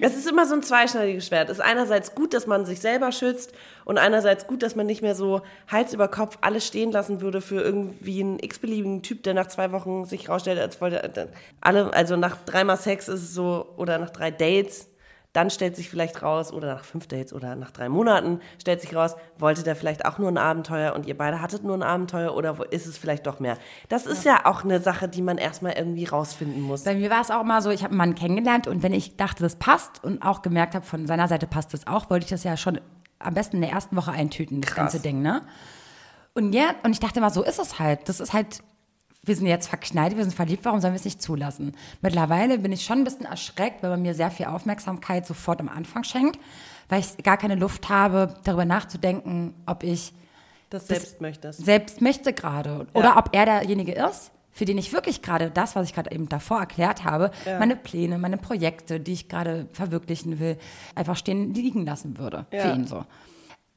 Es ist immer so ein zweischneidiges Schwert. Es ist einerseits gut, dass man sich selber schützt und einerseits gut, dass man nicht mehr so Hals über Kopf alles stehen lassen würde für irgendwie einen x-beliebigen Typ, der nach zwei Wochen sich rausstellt, als wollte alle, also nach dreimal Sex ist es so oder nach drei Dates, dann stellt sich vielleicht raus oder nach fünf Dates oder nach drei Monaten stellt sich raus, wollte der vielleicht auch nur ein Abenteuer und ihr beide hattet nur ein Abenteuer oder ist es vielleicht doch mehr? Das ist ja, auch eine Sache, die man erstmal irgendwie rausfinden muss. Bei mir war es auch immer so, ich habe einen Mann kennengelernt und wenn ich dachte, das passt und auch gemerkt habe, von seiner Seite passt das auch, wollte ich das ja schon am besten in der ersten Woche eintüten, das Krass. ganze Ding, ne? Und ja, und ich dachte immer, so ist es halt. Das ist halt, wir sind jetzt verknallt, wir sind verliebt, warum sollen wir es nicht zulassen? Mittlerweile bin ich schon ein bisschen erschreckt, weil man mir sehr viel Aufmerksamkeit sofort am Anfang schenkt, weil ich gar keine Luft habe, darüber nachzudenken, ob ich das selbst möchtest. selbst möchte gerade. Oder ob er derjenige ist, für den ich wirklich gerade das, was ich gerade eben davor erklärt habe, meine Pläne, meine Projekte, die ich gerade verwirklichen will, einfach stehen liegen lassen würde. Für Ja. ihn so.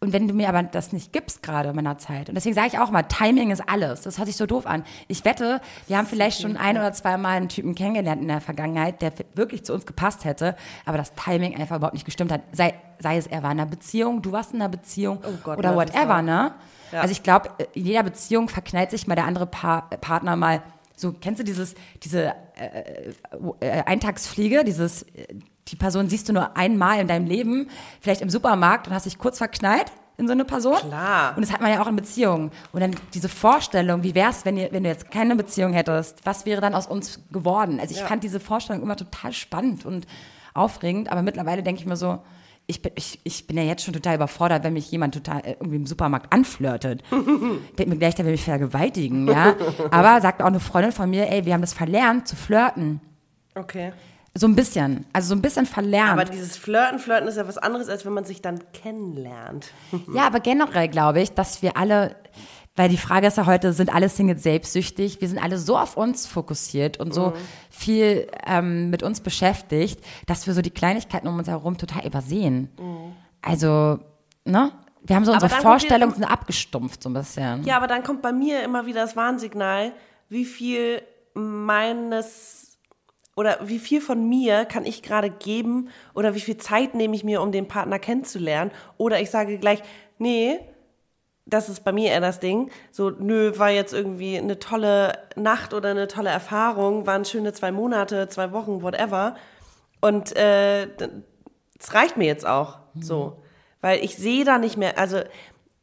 Und wenn du mir aber das nicht gibst gerade in meiner Zeit, und deswegen sage ich auch mal, Timing ist alles. Das hört sich so doof an. Ich wette, wir haben vielleicht schon ein oder zwei Mal einen Typen kennengelernt in der Vergangenheit, der wirklich zu uns gepasst hätte, aber das Timing einfach überhaupt nicht gestimmt hat. Sei, sei es, er war in einer Beziehung, du warst in einer Beziehung Oh Gott, oder whatever, ne? Ja. Also ich glaube, in jeder Beziehung verknallt sich mal der andere pa Partner mal. So, kennst du dieses, diese äh, äh, Eintagsfliege, dieses, äh, die Person siehst du nur einmal in deinem Leben, vielleicht im Supermarkt und hast dich kurz verknallt in so eine Person. Klar. Und das hat man ja auch in Beziehungen. Und dann diese Vorstellung, wie wär's, wenn, ihr, wenn du jetzt keine Beziehung hättest, was wäre dann aus uns geworden? Also ich Ja. fand diese Vorstellung immer total spannend und aufregend, aber mittlerweile denke ich mir so, ich bin, ich, ich bin ja jetzt schon total überfordert, wenn mich jemand total äh, irgendwie im Supermarkt anflirtet. Denkt mir gleich, der will mich vergewaltigen, ja. Aber sagt auch eine Freundin von mir, ey, wir haben das verlernt zu flirten. Okay. So ein bisschen. Also so ein bisschen verlernt. Aber dieses Flirten, Flirten ist ja was anderes, als wenn man sich dann kennenlernt. Ja, aber generell glaube ich, dass wir alle, weil die Frage ist ja heute, sind alle Singles selbstsüchtig? Wir sind alle so auf uns fokussiert und so viel ähm, mit uns beschäftigt, dass wir so die Kleinigkeiten um uns herum total übersehen. Also, ne? Wir haben so unsere Vorstellungen abgestumpft so ein bisschen. Ja, aber dann kommt bei mir immer wieder das Warnsignal, wie viel meines oder wie viel von mir kann ich gerade geben oder wie viel Zeit nehme ich mir, um den Partner kennenzulernen. Oder ich sage gleich, nee, das ist bei mir eher das Ding. So, nö, war jetzt irgendwie eine tolle Nacht oder eine tolle Erfahrung, waren schöne zwei Monate, zwei Wochen, whatever. Und äh, es reicht mir jetzt auch so. Weil ich sehe da nicht mehr, also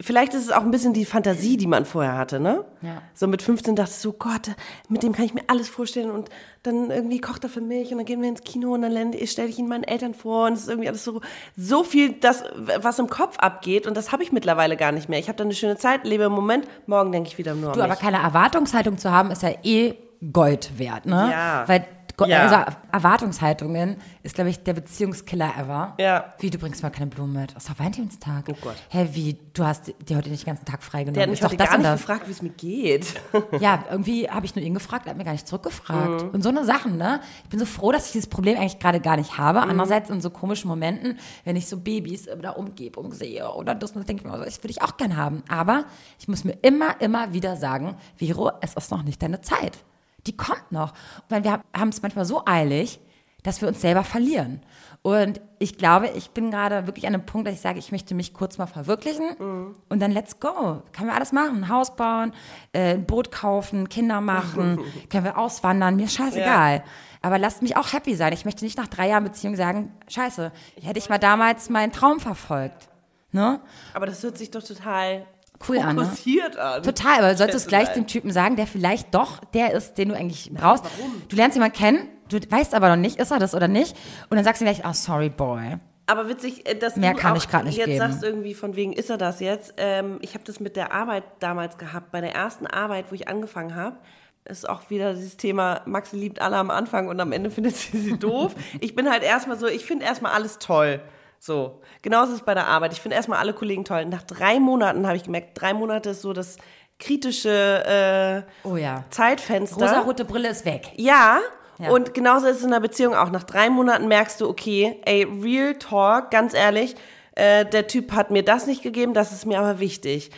vielleicht ist es auch ein bisschen die Fantasie, die man vorher hatte, ne? Ja. So mit 15 dachte ich so, Gott, mit dem kann ich mir alles vorstellen und dann irgendwie kocht er für mich und dann gehen wir ins Kino und dann stelle ich ihn meinen Eltern vor und es ist irgendwie alles so, so viel, das, was im Kopf abgeht und das habe ich mittlerweile gar nicht mehr. Ich habe dann eine schöne Zeit, lebe im Moment, morgen denke ich wieder nur Du, an aber mich. keine Erwartungshaltung zu haben, ist ja eh Gold wert, ne? Ja. Weil Ja. Also Erwartungshaltungen ist, glaube ich, der Beziehungskiller ever. Ja. Wie, du bringst mal keine Blumen mit. Das ist doch Valentinstag. Oh Gott. Hä, wie, du hast dir heute nicht den ganzen Tag freigenommen. Der hat mich ist doch gar nicht das. gefragt, wie es mir geht. Ja, irgendwie habe ich nur ihn gefragt, er hat mir gar nicht zurückgefragt. Mhm. Und so eine Sachen, ne? Ich bin so froh, dass ich dieses Problem eigentlich gerade gar nicht habe. Mhm. Andererseits in so komischen Momenten, wenn ich so Babys in der Umgebung sehe oder das, dann denke ich mir, das würde ich auch gern haben. Aber ich muss mir immer, immer wieder sagen, Vero, es ist noch nicht deine Zeit. Die kommt noch. Weil wir haben es manchmal so eilig, dass wir uns selber verlieren. Und ich glaube, ich bin gerade wirklich an einem Punkt, dass ich sage, ich möchte mich kurz mal verwirklichen und dann let's go. Können wir alles machen. Ein Haus bauen, äh, ein Boot kaufen, Kinder machen, können wir auswandern, mir scheißegal. Aber lasst mich auch happy sein. Ich möchte nicht nach drei Jahren Beziehung sagen, scheiße, hätte ich mal damals meinen Traum verfolgt. Ne? Aber das hört sich doch total Cool an, ne? fokussiert an. Total, aber du solltest es gleich dem Typen sagen, der vielleicht doch der ist, den du eigentlich brauchst. Du lernst jemanden kennen, du weißt aber noch nicht, ist er das oder nicht. Und dann sagst du vielleicht, oh, sorry, boy. Aber witzig, äh, dass Mehr du kann ich nicht jetzt geben. sagst irgendwie von wegen, ist er das jetzt? Ähm, ich habe das mit der Arbeit damals gehabt, bei der ersten Arbeit, wo ich angefangen habe. Ist auch wieder dieses Thema, Maxi liebt alle am Anfang und am Ende findet sie sie doof. Ich bin halt erstmal so, ich finde erstmal alles toll. So, genauso ist es bei der Arbeit. Ich finde erstmal alle Kollegen toll. Nach drei Monaten habe ich gemerkt, drei Monate ist so das kritische äh, Oh ja. Zeitfenster. Rosa-rote Brille ist weg. Ja, Ja. und genauso ist es in einer Beziehung auch. Nach drei Monaten merkst du, okay, ey, real talk, ganz ehrlich, äh, der Typ hat mir das nicht gegeben, das ist mir aber wichtig.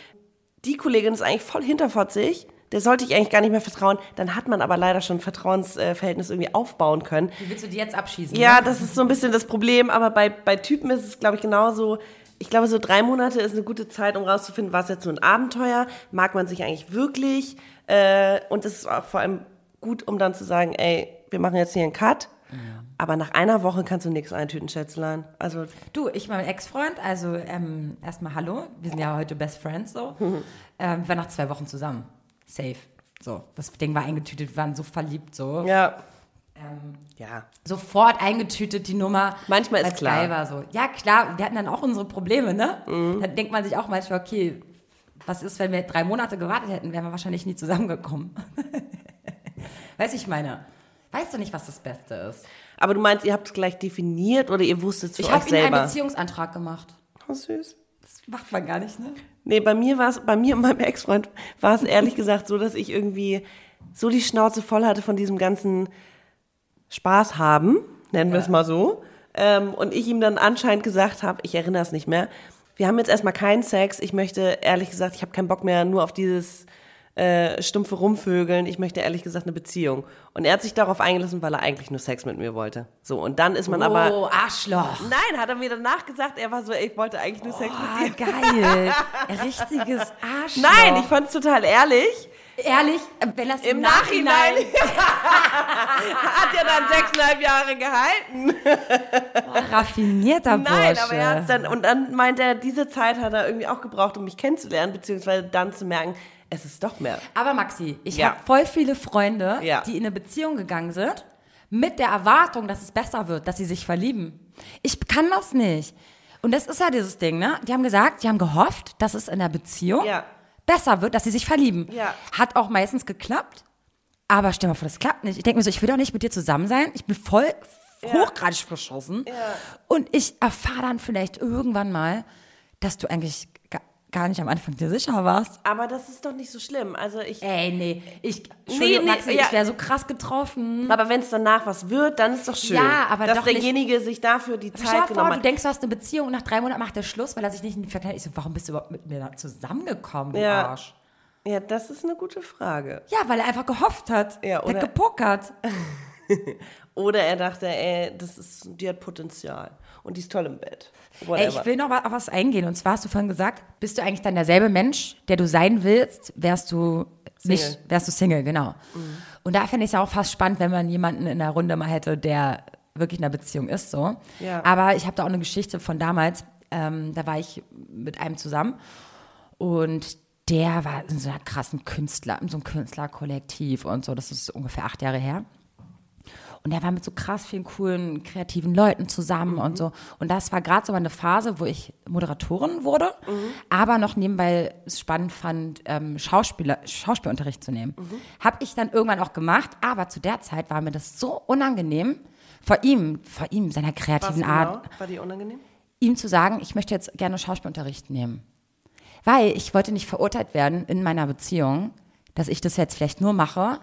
Die Kollegin ist eigentlich voll hinterfotzig, der sollte ich eigentlich gar nicht mehr vertrauen. Dann hat man aber leider schon ein Vertrauensverhältnis irgendwie aufbauen können. Wie willst du die jetzt abschießen? Ja, ne? das ist so ein bisschen das Problem, aber bei, bei Typen ist es, glaube ich, genauso. Ich glaube, so drei Monate ist eine gute Zeit, um rauszufinden, war es jetzt nur ein Abenteuer, mag man sich eigentlich wirklich äh, und es ist auch vor allem gut, um dann zu sagen, ey, wir machen jetzt hier einen Cut, aber nach einer Woche kannst du nichts eintüten, Schätzlein. Also, Du, ich mein Ex-Freund, also ähm, erstmal hallo, wir sind ja heute Best Friends so. ähm, wir waren nach zwei Wochen zusammen. Safe. So, das Ding war eingetütet, wir waren so verliebt so. ja. Ähm, Ja. sofort eingetütet, die Nummer. Manchmal ist klar. geil war so. Ja, klar, wir hatten dann auch unsere Probleme, ne? Mhm. Dann denkt man sich auch manchmal, okay, was ist, wenn wir drei Monate gewartet hätten, wären wir wahrscheinlich nie zusammengekommen. weißt du, ich meine, weißt du nicht, was das Beste ist? Aber du meinst, ihr habt es gleich definiert oder ihr wusstet es für Ich euch habe ihm einen selber? Beziehungsantrag gemacht. Oh, süß. Macht man gar nicht, ne? Nee, bei mir war es, bei mir und meinem Ex-Freund war es ehrlich gesagt so, dass ich irgendwie so die Schnauze voll hatte von diesem ganzen Spaß haben, nennen wir es mal so. Ähm, und ich ihm dann anscheinend gesagt habe, ich erinnere es nicht mehr, wir haben jetzt erstmal keinen Sex. Ich möchte, ehrlich gesagt, ich habe keinen Bock mehr nur auf dieses äh, stumpfe Rumvögeln. Ich möchte ehrlich gesagt eine Beziehung. Und er hat sich darauf eingelassen, weil er eigentlich nur Sex mit mir wollte. So, und dann ist man aber. oh, Arschloch. Nein, hat er mir danach gesagt, er war so, ey, ich wollte eigentlich nur Sex mit dir. Ah, geil. Richtiges Arschloch. Nein, ich fand es total ehrlich. Ehrlich, wenn das Im Nachhinein hat ja dann sechseinhalb Jahre gehalten. raffinierter Bursche. Nein, aber er hat's dann, und dann meint er, diese Zeit hat er irgendwie auch gebraucht, um mich kennenzulernen, beziehungsweise dann zu merken, es ist doch mehr. Aber Maxi, ich Ja. habe voll viele Freunde, Ja. die in eine Beziehung gegangen sind, mit der Erwartung, dass es besser wird, dass sie sich verlieben. Ich kann das nicht. Und das ist ja dieses Ding, ne? Die haben gesagt, die haben gehofft, dass es in der Beziehung Ja. besser wird, dass sie sich verlieben. Hat auch meistens geklappt. Aber stell mal vor, das klappt nicht. Ich denke mir so, ich will doch nicht mit dir zusammen sein. Ich bin voll hochgradig verschossen. Und ich erfahre dann vielleicht irgendwann mal, dass du eigentlich gar nicht am Anfang dir sicher warst. Aber das ist doch nicht so schlimm. Also ich, Ey, nee, ich, nee, Maxi, ja. ich wäre so krass getroffen. aber wenn es danach was wird, dann ist doch schön, Ja, aber dass doch nicht- derjenige sich dafür die Zeit vor, genommen du hat. denkst, du hast eine Beziehung und nach drei Monaten macht er Schluss, weil er sich nicht in die verkleidet. Ich so, warum bist du überhaupt mit mir da zusammengekommen, du Ja. Arsch? Ja, das ist eine gute Frage. Ja, weil er einfach gehofft hat. Ja, der oder- hat gepokert. Oder er dachte, ey, das ist, die hat Potenzial und die ist toll im Bett. Ey, ich will noch auf was eingehen. Und zwar hast du vorhin gesagt, bist du eigentlich dann derselbe Mensch, der du sein willst, wärst du nicht, Single. Mhm. wärst du Single, genau. Und da fände ich es ja auch fast spannend, wenn man jemanden in der Runde mal hätte, der wirklich in einer Beziehung ist, so. Ja. Aber ich habe da auch eine Geschichte von damals. Ähm, da war ich mit einem zusammen und der war in so einer krassen Künstler, in so einem Künstlerkollektiv und so. Das ist ungefähr acht Jahre her. Und er war mit so krass vielen coolen, kreativen Leuten zusammen und so. Und das war gerade so eine Phase, wo ich Moderatorin wurde, aber noch nebenbei es spannend fand, ähm, Schauspieler, Schauspielunterricht zu nehmen. Habe ich dann irgendwann auch gemacht, aber zu der Zeit war mir das so unangenehm, vor ihm, vor ihm, seiner kreativen genau? Art, War die unangenehm? ihm zu sagen, ich möchte jetzt gerne Schauspielunterricht nehmen. Weil ich wollte nicht verurteilt werden in meiner Beziehung, dass ich das jetzt vielleicht nur mache,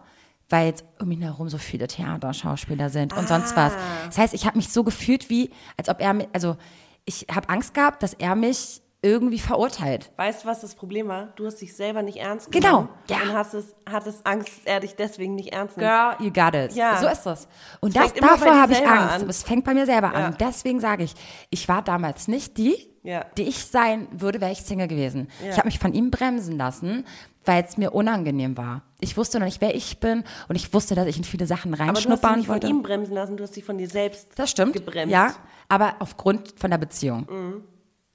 weil jetzt um ihn herum so viele Theaterschauspieler sind und sonst was. Das heißt, ich habe mich so gefühlt wie, als ob er mich, also ich habe Angst gehabt, dass er mich irgendwie verurteilt. Weißt du, was das Problem war? Du hast dich selber nicht ernst Genau, genommen. ja. Und hast es, hattest Angst, dass er dich deswegen nicht ernst nimmt. Girl, you got it. Ja. So ist das. Und das, davor habe ich Angst. an. Es fängt bei mir selber Ja. an. Und deswegen sage ich, ich war damals nicht die, Ja. die ich sein würde, wäre ich Single gewesen. Ja. Ich habe mich von ihm bremsen lassen, weil es mir unangenehm war. Ich wusste noch nicht, wer ich bin und ich wusste, dass ich in viele Sachen Aber du hast dich reinschnuppern nicht von wollte. ihm bremsen lassen, du hast dich von dir selbst Das stimmt. gebremst. Mhm. Ja, aber aufgrund von der Beziehung.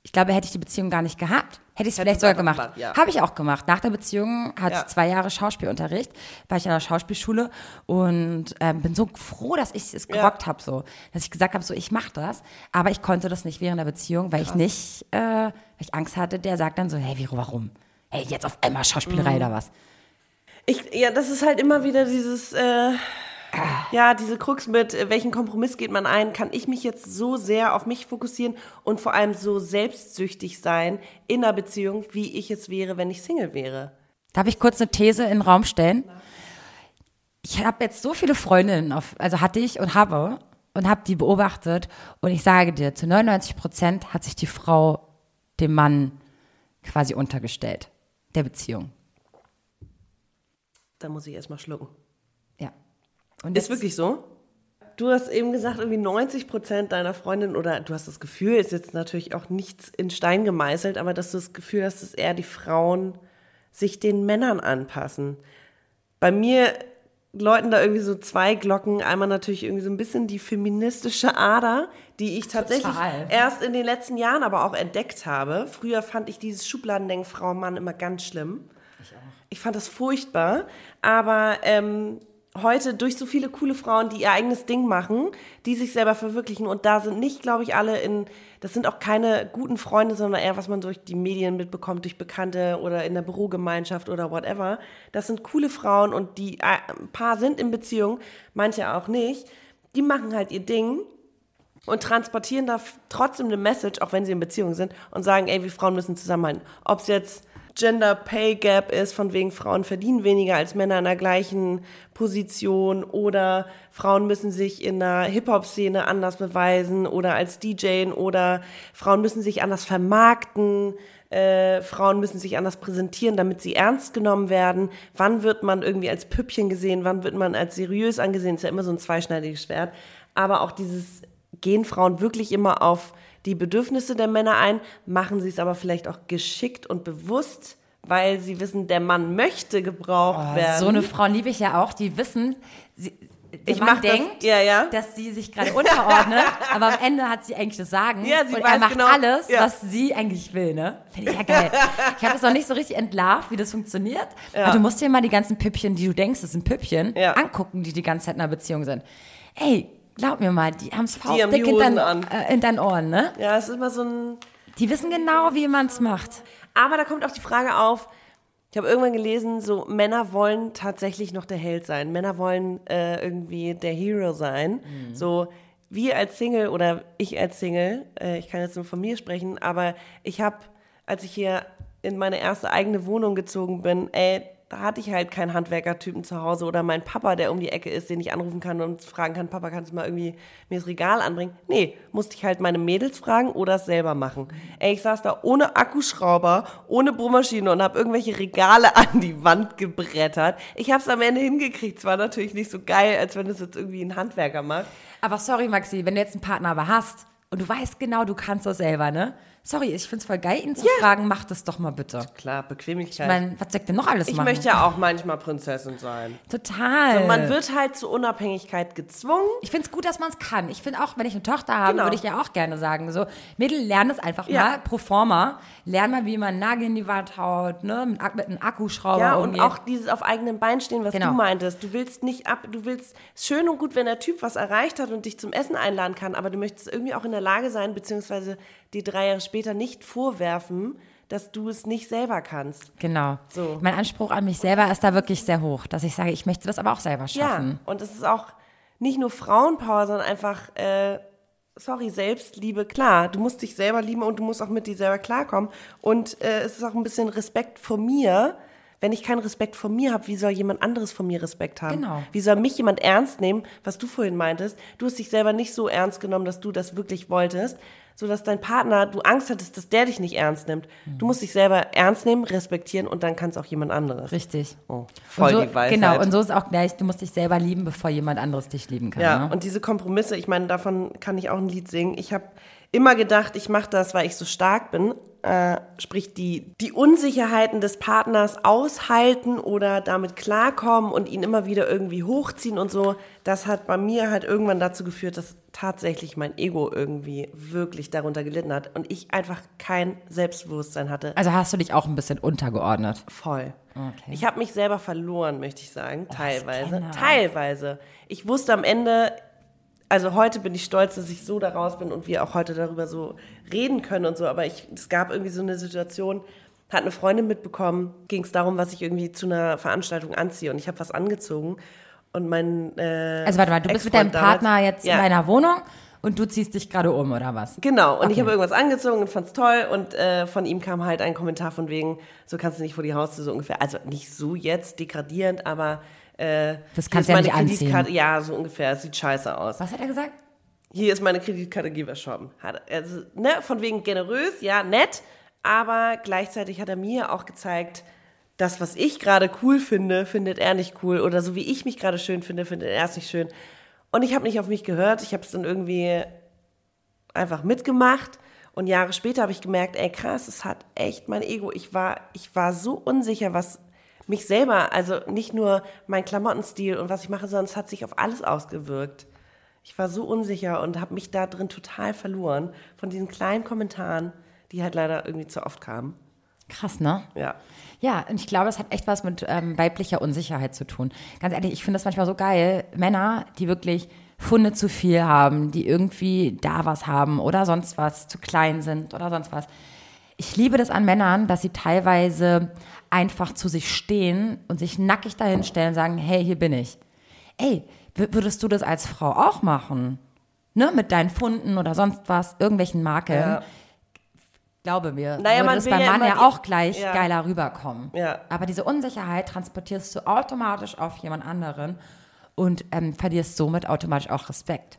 Ich glaube, hätte ich die Beziehung gar nicht gehabt, hätte ich es vielleicht sogar gemacht. gemacht, ja. Habe ich auch gemacht. Nach der Beziehung hatte Ja. ich zwei Jahre Schauspielunterricht, war ich an der Schauspielschule und ähm, bin so froh, dass ich es gerockt habe, so, dass ich gesagt habe, so ich mache das, aber ich konnte das nicht während der Beziehung, weil ich nicht, äh, weil ich Angst hatte. Der sagt dann so, hey, Vero, warum? Hey, jetzt auf einmal Schauspielerei Mhm. oder was? Ich, ja, das ist halt immer wieder dieses, äh, ja, diese Krux mit, äh, welchen Kompromiss geht man ein? Kann ich mich jetzt so sehr auf mich fokussieren und vor allem so selbstsüchtig sein in einer Beziehung, wie ich es wäre, wenn ich Single wäre? Darf ich kurz eine These in den Raum stellen? Ich habe jetzt so viele Freundinnen, auf, also hatte ich und habe und habe die beobachtet und ich sage dir, zu 99 Prozent hat sich die Frau dem Mann quasi untergestellt, der Beziehung. Da muss ich erstmal schlucken. Ja. Und Ist jetzt- wirklich so? Du hast eben gesagt, irgendwie 90 Prozent deiner Freundinnen oder du hast das Gefühl, ist jetzt natürlich auch nichts in Stein gemeißelt, aber dass du das Gefühl hast, dass eher die Frauen sich den Männern anpassen. Bei mir läuten da irgendwie so zwei Glocken. Einmal natürlich irgendwie so ein bisschen die feministische Ader, die ich tatsächlich Total. erst in den letzten Jahren aber auch entdeckt habe. Früher fand ich dieses Schubladendenken Frau, Mann immer ganz schlimm. Ich fand das furchtbar, aber ähm, heute durch so viele coole Frauen, die ihr eigenes Ding machen, die sich selber verwirklichen und da sind nicht, glaube ich, alle in, das sind auch keine guten Freunde, sondern eher, was man durch die Medien mitbekommt, durch Bekannte oder in der Bürogemeinschaft oder whatever. Das sind coole Frauen und die, äh, ein paar sind in Beziehung, manche auch nicht. Die machen halt ihr Ding und transportieren da trotzdem eine Message, auch wenn sie in Beziehung sind, und sagen, ey, wir Frauen müssen zusammenhalten. Ob es jetzt Gender Pay Gap ist, von wegen Frauen verdienen weniger als Männer in der gleichen Position oder Frauen müssen sich in der Hip-Hop-Szene anders beweisen oder als DJ oder Frauen müssen sich anders vermarkten, äh, Frauen müssen sich anders präsentieren, damit sie ernst genommen werden. Wann wird man irgendwie als Püppchen gesehen, wann wird man als seriös angesehen? ist ja immer so ein zweischneidiges Schwert. Aber auch dieses, gehen Frauen wirklich immer auf die Bedürfnisse der Männer ein, machen sie es aber vielleicht auch geschickt und bewusst, weil sie wissen, der Mann möchte gebraucht werden. So eine Frau liebe ich ja auch, die wissen, sie, der Ich Mann mach das- denkt, ja, ja. dass sie sich gerade unterordnet, aber am Ende hat sie eigentlich das Sagen Ja, und er macht genau, alles, was sie eigentlich will, ne? Finde ich ja geil. ich habe es noch nicht so richtig entlarvt, wie das funktioniert, aber du musst dir mal die ganzen Püppchen, die du denkst, das sind Püppchen, angucken, die die ganze Zeit in einer Beziehung sind. Ey, glaub mir mal, die haben's haben die faustdick in, Hosen dein, an. äh, in deinen Ohren, ne? Ja, es ist immer so ein. Die wissen genau, wie man's macht. Aber da kommt auch die Frage auf. Ich habe irgendwann gelesen, so Männer wollen tatsächlich noch der Held sein. Männer wollen äh, irgendwie der Hero sein. So wir als Single oder ich als Single, äh, ich kann jetzt nur von mir sprechen, aber ich habe, als ich hier in meine erste eigene Wohnung gezogen bin, ey, da hatte ich halt keinen Handwerkertypen zu Hause oder mein Papa, der um die Ecke ist, den ich anrufen kann und fragen kann, Papa, kannst du mal irgendwie mir das Regal anbringen? Nee, musste ich halt meine Mädels fragen oder es selber machen. Ey, ich saß da ohne Akkuschrauber, ohne Bohrmaschine und habe irgendwelche Regale an die Wand gebrettert. Ich habe es am Ende hingekriegt. Es war natürlich nicht so geil, als wenn es jetzt irgendwie ein Handwerker macht. Aber sorry, Maxi, wenn du jetzt einen Partner aber hast und du weißt genau, du kannst das selber, ne? Sorry, ich finde es voll geil, ihn zu fragen, mach das doch mal bitte. Klar, Ich Bequemlichkeit. meine, was ich denn noch alles ich machen? möchte ja auch manchmal Prinzessin sein. Total. Man wird halt zur Unabhängigkeit gezwungen. ich finde es gut, dass man es kann. Ich finde auch, wenn ich eine Tochter habe, Genau. würde ich ja auch gerne sagen, so, Mädel, lern es einfach Ja. mal, pro forma. Lern mal, wie man einen Nagel in die Wand haut, ne, mit, mit einem Akkuschrauber Ja, und umgeht. auch dieses auf eigenen Beinen stehen, was Genau. du meintest. Du willst nicht ab, du willst, ist schön und gut, wenn der Typ was erreicht hat und dich zum Essen einladen kann, aber du möchtest irgendwie auch in der Lage sein, beziehungsweise die drei Jahre später nicht vorwerfen, dass du es nicht selber kannst. Genau. So. Mein Anspruch an mich selber ist da wirklich sehr hoch, dass ich sage, ich möchte das aber auch selber schaffen. Ja, und es ist auch nicht nur Frauenpower, sondern einfach, äh, sorry, Selbstliebe, klar. Du musst dich selber lieben und du musst auch mit dir selber klarkommen. Und äh, es ist auch ein bisschen Respekt vor mir. Wenn ich keinen Respekt vor mir habe, wie soll jemand anderes von mir Respekt haben? Genau. Wie soll mich jemand ernst nehmen, was du vorhin meintest? Du hast dich selber nicht so ernst genommen, dass du das wirklich wolltest, sodass dein Partner, du Angst hattest, dass der dich nicht ernst nimmt. Du musst dich selber ernst nehmen, respektieren und dann kann es auch jemand anderes. Richtig. Oh, voll so, die Weisheit. Genau, und so ist auch gleich, du musst dich selber lieben, bevor jemand anderes dich lieben kann. Ja, ne? und diese Kompromisse, ich meine, davon kann ich auch ein Lied singen. Ich habe immer gedacht, ich mache das, weil ich so stark bin. Äh, sprich, die, die Unsicherheiten des Partners aushalten oder damit klarkommen und ihn immer wieder irgendwie hochziehen und so. Das hat bei mir halt irgendwann dazu geführt, dass tatsächlich mein Ego irgendwie wirklich darunter gelitten hat und ich einfach kein Selbstbewusstsein hatte. also hast du dich auch ein bisschen untergeordnet. Voll. Okay. Ich habe mich selber verloren, möchte ich sagen, teilweise. kenne das. Teilweise. Ich wusste am Ende, also heute bin ich stolz, dass ich so daraus bin und wir auch heute darüber so reden können und so, aber ich, es gab irgendwie so eine Situation, hat eine Freundin mitbekommen, ging es darum, was ich irgendwie zu einer Veranstaltung anziehe und ich habe was angezogen und mein äh, Also warte mal, du bist mit deinem Partner jetzt Ja. in deiner Wohnung und du ziehst dich gerade um, oder was? Genau, und ich Okay. habe irgendwas angezogen und fand's toll und äh, von ihm kam halt ein Kommentar von wegen, so kannst du nicht vor die Haustür so ungefähr, also nicht so jetzt degradierend, aber äh, Das kannst du ja nicht anziehen. Ja, so ungefähr, es sieht scheiße aus. Was hat er gesagt? Hier ist meine Kreditkarte, geh shoppen. Also, ne, von wegen generös, ja, nett, aber gleichzeitig hat er mir auch gezeigt, das, was ich gerade cool finde, findet er nicht cool oder so wie ich mich gerade schön finde, findet er es nicht schön. Und ich habe nicht auf mich gehört, ich habe es dann irgendwie einfach mitgemacht und Jahre später habe ich gemerkt, ey krass, es hat echt mein Ego. Ich war, ich war so unsicher, was mich selber, also nicht nur mein Klamottenstil und was ich mache, sondern es hat sich auf alles ausgewirkt. Ich war so unsicher und habe mich da drin total verloren von diesen kleinen Kommentaren, die halt leider irgendwie zu oft kamen. Krass, ne? Ja. Ja, und ich glaube, das hat echt was mit ähm, weiblicher Unsicherheit zu tun. Ganz ehrlich, ich finde das manchmal so geil. Männer, die wirklich Funde zu viel haben, die irgendwie da was haben oder sonst was, zu klein sind oder sonst was. Ich liebe das an Männern, dass sie teilweise einfach zu sich stehen und sich nackig dahinstellen und sagen, hey, hier bin ich. Ey, würdest du das als Frau auch machen? Ne, mit deinen Funden oder sonst was, irgendwelchen Makeln. Ja. Glaube mir, Naja, würde es beim ja Mann ja auch gleich Ja. geiler rüberkommen. Ja. Aber diese Unsicherheit transportierst du automatisch auf jemand anderen und ähm, verlierst somit automatisch auch Respekt.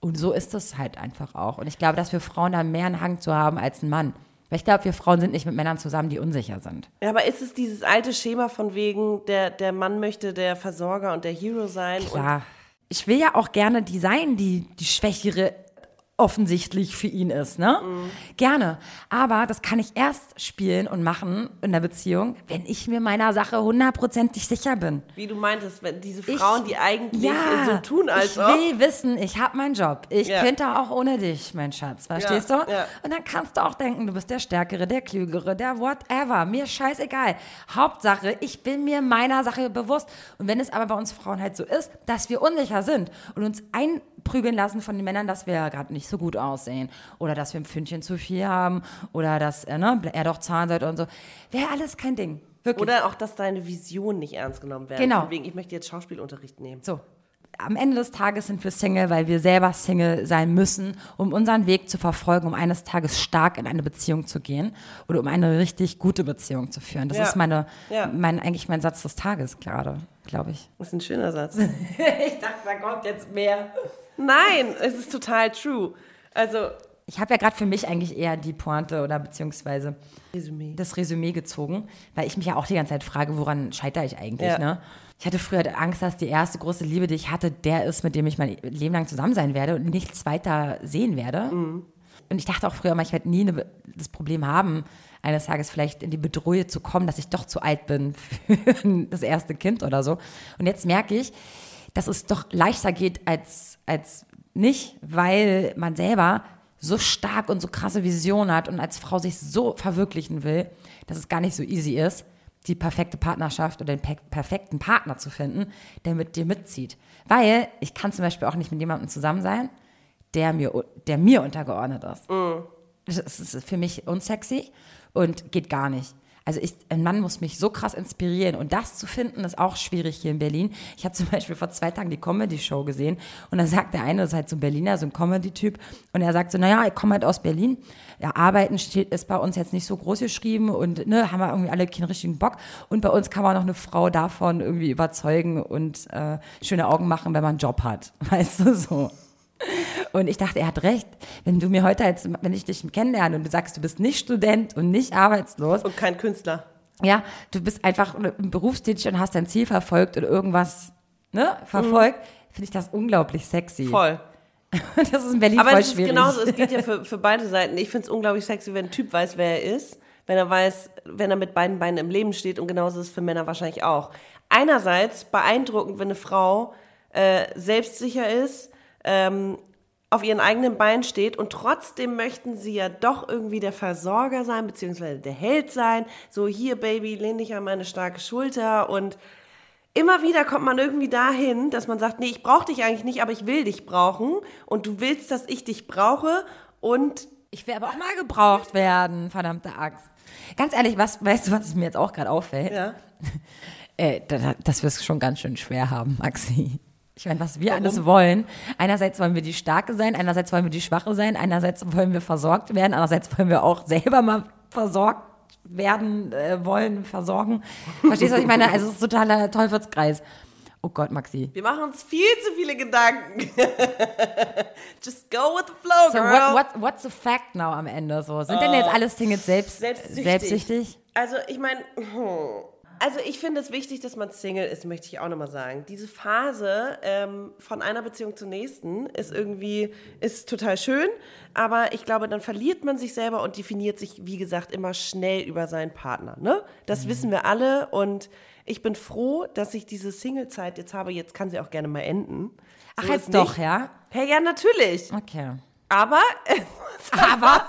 Und so ist es halt einfach auch. Und ich glaube, dass wir Frauen da mehr einen Hang zu haben als ein Mann. Weil ich glaube, wir Frauen sind nicht mit Männern zusammen, die unsicher sind. Ja, aber ist es dieses alte Schema von wegen, der, der Mann möchte der Versorger und der Hero sein? Ja. Ich will ja auch gerne die sein, die die Schwächere offensichtlich für ihn ist, ne? Gerne. Aber das kann ich erst spielen und machen in der Beziehung, wenn ich mir meiner Sache hundertprozentig sicher bin. wie du meintest, wenn diese Ich- Frauen, die eigentlich ja, so tun, als ich ob. will wissen, ich habe meinen Job. Ich Ja. könnte auch ohne dich, mein Schatz. Verstehst Ja, du? ja. Und dann kannst du auch denken, du bist der Stärkere, der Klügere, der whatever. Mir scheißegal. Hauptsache, ich bin mir meiner Sache bewusst. Und wenn es aber bei uns Frauen halt so ist, dass wir unsicher sind und uns einprügeln lassen von den Männern, dass wir gerade nicht so gut aussehen oder dass wir ein Pfündchen zu viel haben oder dass äh, ne, er doch Zahnseide und so, wäre alles kein Ding. Wirklich. Oder auch, dass deine Visionen nicht ernst genommen werden. Genau. Von wegen, ich möchte jetzt Schauspielunterricht nehmen. So. Am Ende des Tages sind wir Single, weil wir selber Single sein müssen, um unseren Weg zu verfolgen, um eines Tages stark in eine Beziehung zu gehen oder um eine richtig gute Beziehung zu führen. Das Ja. ist meine, Ja. mein, eigentlich mein Satz des Tages gerade, glaube ich. Das ist ein schöner Satz. Ich dachte, da kommt jetzt mehr. Nein, es ist total true. Also, Ich habe ja gerade für mich eigentlich eher die Pointe oder beziehungsweise Resümee. das Resümee gezogen, weil ich mich ja auch die ganze Zeit frage, woran scheitere ich eigentlich, Ja. ne? Ich hatte früher Angst, dass die erste große Liebe, die ich hatte, der ist, mit dem ich mein Leben lang zusammen sein werde und nichts weiter sehen werde. Mhm. Und ich dachte auch früher immer, ich werde nie eine, das Problem haben, eines Tages vielleicht in die Bedrohung zu kommen, dass ich doch zu alt bin für das erste Kind oder so. Und jetzt merke ich, dass es doch leichter geht als, als nicht, weil man selber so stark und so krasse Vision hat und als Frau sich so verwirklichen will, dass es gar nicht so easy ist, die perfekte Partnerschaft oder den per perfekten Partner zu finden, der mit dir mitzieht. Weil ich kann zum Beispiel auch nicht mit jemandem zusammen sein, der mir, der mir untergeordnet ist. Das ist für mich unsexy und geht gar nicht. Also ich, ein Mann muss mich so krass inspirieren und das zu finden ist auch schwierig hier in Berlin. Ich habe zum Beispiel vor zwei Tagen die Comedy-Show gesehen und da sagt der eine, das ist halt so ein Berliner, so ein Comedy-Typ und er sagt so, naja, ich komme halt aus Berlin, ja, Arbeiten steht, ist bei uns jetzt nicht so groß geschrieben und ne, haben wir irgendwie alle keinen richtigen Bock und bei uns kann man noch eine Frau davon irgendwie überzeugen und äh, schöne Augen machen, wenn man einen Job hat, weißt du, so. Und ich dachte, er hat recht. Wenn du mir heute jetzt, wenn ich dich kennenlerne und du sagst, du bist nicht Student und nicht arbeitslos, Und kein Künstler. ja, du bist einfach berufstätig und hast dein Ziel verfolgt oder irgendwas ne, verfolgt, finde ich das unglaublich sexy. Voll. Das ist in Berlin Aber voll es ist schwierig. genauso, es geht ja für, für beide Seiten. Ich finde es unglaublich sexy, wenn ein Typ weiß, wer er ist, wenn er weiß, wenn er mit beiden Beinen im Leben steht und genauso ist es für Männer wahrscheinlich auch. Einerseits beeindruckend, wenn eine Frau äh, selbstsicher ist, ähm, auf ihren eigenen Beinen steht und trotzdem möchten sie ja doch irgendwie der Versorger sein, beziehungsweise der Held sein. So, hier, Baby, lehn dich an meine starke Schulter und immer wieder kommt man irgendwie dahin, dass man sagt, nee, ich brauche dich eigentlich nicht, aber ich will dich brauchen und du willst, dass ich dich brauche und Ich will aber auch mal gebraucht werden, verdammte Axt. Ganz ehrlich, was, weißt du, was mir jetzt auch gerade auffällt? ja, Äh, da- dass wir es schon ganz schön schwer haben, Maxi. Ich meine, was wir alles wollen. Einerseits wollen wir die Starke sein, einerseits wollen wir die Schwache sein, einerseits wollen wir versorgt werden, andererseits wollen wir auch selber mal versorgt werden äh, wollen, versorgen. Verstehst du, was ich meine? Also es ist totaler Teufelskreis. Oh Gott, Maxi. wir machen uns viel zu viele Gedanken. Just go with the flow, So, girl. what, what, what's the fact now am Ende? So, sind denn jetzt alle Singles selbst, Selbstsüchtig. selbstsüchtig? Also ich meine, also ich finde es wichtig, dass man Single ist, möchte ich auch nochmal sagen. Diese Phase ähm, von einer Beziehung zur nächsten ist irgendwie, ist total schön, aber ich glaube, dann verliert man sich selber und definiert sich, wie gesagt, immer schnell über seinen Partner. Ne? Das wissen wir alle und ich bin froh, dass ich diese Single-Zeit jetzt habe. Jetzt kann sie auch gerne mal enden. Ach, So jetzt ist doch, ja? Hey, ja, natürlich. Okay. Aber, Aber,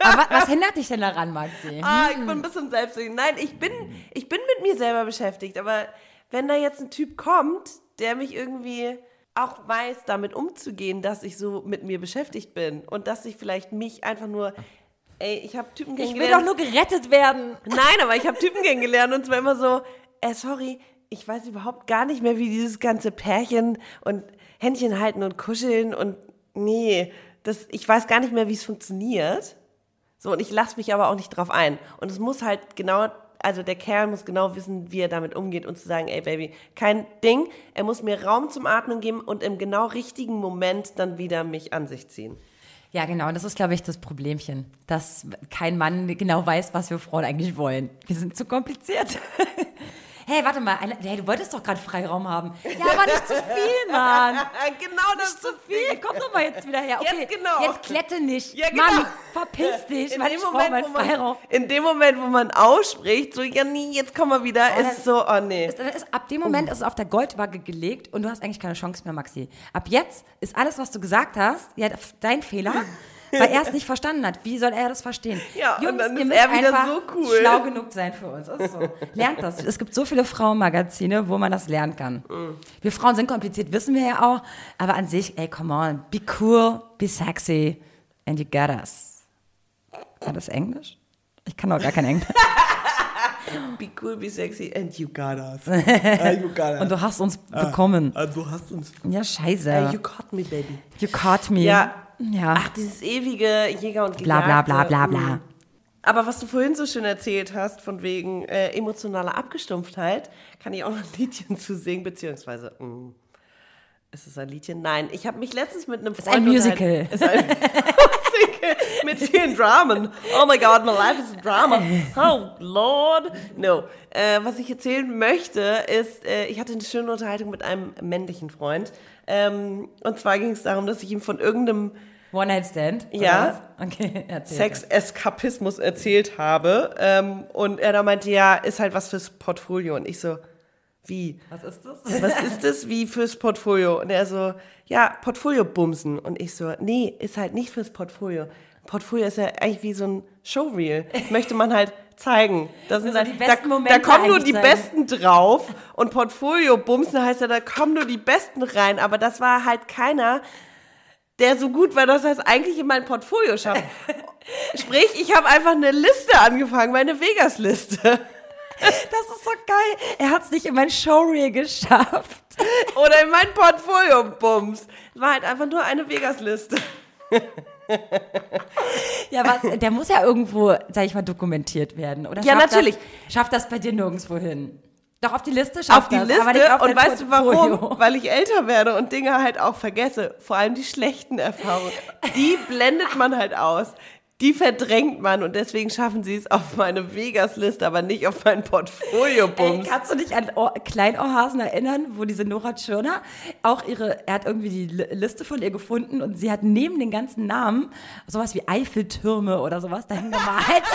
aber was hindert dich denn daran, Maxi? ah, ich bin ein bisschen selbstsüchtig. Nein, ich bin, ich bin mit mir selber beschäftigt. Aber wenn da jetzt ein Typ kommt, der mich irgendwie auch weiß, damit umzugehen, dass ich so mit mir beschäftigt bin und dass ich vielleicht mich einfach nur, ey, ich habe Typen Ich will kennengelernt. doch nur gerettet werden. Nein, aber ich habe Typen kennengelernt und zwar immer so, äh, sorry, ich weiß überhaupt gar nicht mehr, wie dieses ganze Pärchen und Händchen halten und kuscheln und nee, das, ich weiß gar nicht mehr, wie es funktioniert. So, und ich lasse mich aber auch nicht drauf ein. Und es muss halt genau, also der Kerl muss genau wissen, wie er damit umgeht und zu sagen, ey Baby, kein Ding, er muss mir Raum zum Atmen geben und im genau richtigen Moment dann wieder mich an sich ziehen. Ja, genau. Und das ist, glaube ich, das Problemchen, dass kein Mann genau weiß, was wir Frauen eigentlich wollen. Wir sind zu kompliziert. hey, warte mal. Hey, du wolltest doch gerade Freiraum haben. Ja, aber nicht zu viel, Mann. genau das ist zu Viel. Komm doch mal jetzt wieder her. Okay, Jetzt genau. jetzt klette nicht. Ja, genau. Mann, verpiss dich, in weil dem, ich Moment, meinen wo man, Freiraum. in dem Moment, wo man ausspricht, so, ja, nee, jetzt komm mal wieder, dann- ist so, oh nee. Dann ist, ab dem Moment ist es auf der Goldwaage gelegt und du hast eigentlich keine Chance mehr, Maxi. Ab jetzt ist alles, was du gesagt hast, ja, dein Fehler, weil er es nicht verstanden hat. Wie soll er das verstehen? Ja, Jungs, ihr müsst er wieder einfach so cool. schlau genug sein für uns. Ist so. Lernt das. Es gibt so viele Frauenmagazine, wo man das lernen kann. Mhm. Wir Frauen sind kompliziert, wissen wir ja auch, aber an sich, ey, come on, be cool, be sexy and you got us. War das Englisch? Ich kann doch gar kein Englisch. Be cool, be sexy and you got us. Ah, you got us. Und du hast uns bekommen. Ah, du hast uns. Ja, scheiße. Ah, you caught me, baby. You caught me. Ja. Ja. Ach, dieses ewige Jäger und bla bla bla Gejagte. bla bla. Mhm. Aber was du vorhin so schön erzählt hast, von wegen äh, emotionaler Abgestumpftheit, kann ich auch noch ein Liedchen zu singen, beziehungsweise, mh, ist es ein Liedchen? Nein, ich habe mich letztens mit einem Freund ein Musical. unterhalten- Ist ein Musical mit vielen Dramen. Oh my God, my life is a drama. Oh Lord. No. Äh, was ich erzählen möchte, ist, äh, ich hatte eine schöne Unterhaltung mit einem männlichen Freund. Ähm, und zwar ging es darum, dass ich ihm von irgendeinem One-Night-Stand? Ja. Okay. Sexeskapismus erzählt habe. Ähm, und er da meinte, ja, ist halt was fürs Portfolio. Und ich so, wie? Was ist das? Was ist das wie fürs Portfolio? Und er so, ja, Portfolio bumsen. Und ich so, nee, ist halt nicht fürs Portfolio. Portfolio ist ja eigentlich wie so ein Showreel. Möchte man halt zeigen. Das besten da, da kommen nur die zeigen. Besten drauf. Und Portfolio bumsen heißt ja, da kommen nur die Besten rein. Aber das war halt keiner, der so gut war, dass er es eigentlich in mein Portfolio schafft. Sprich, ich habe einfach eine Liste angefangen, meine Vegas-Liste. Das ist so geil. Er hat es nicht in mein Showreel geschafft. Oder in mein Portfolio-Bums. War halt einfach nur eine Vegas-Liste. Ja, was, der muss ja irgendwo, sag ich mal, dokumentiert werden. Oder Ja, schafft natürlich. Das, schafft das bei dir nirgendwo hin? Doch auf die Liste schafft Auf die das, Liste. auf und weißt du warum? Weil ich älter werde und Dinge halt auch vergesse. Vor allem die schlechten Erfahrungen. Die blendet man halt aus. Die verdrängt man und deswegen schaffen sie es auf meine Vegas-Liste, aber nicht auf mein Portfolio-Bums. kannst du dich an Ohr, Kleinohrhasen erinnern, wo diese Nora Tschirner auch ihre, er hat irgendwie die Li- Liste von ihr gefunden und sie hat neben den ganzen Namen sowas wie Eiffeltürme oder sowas dahin gemalt.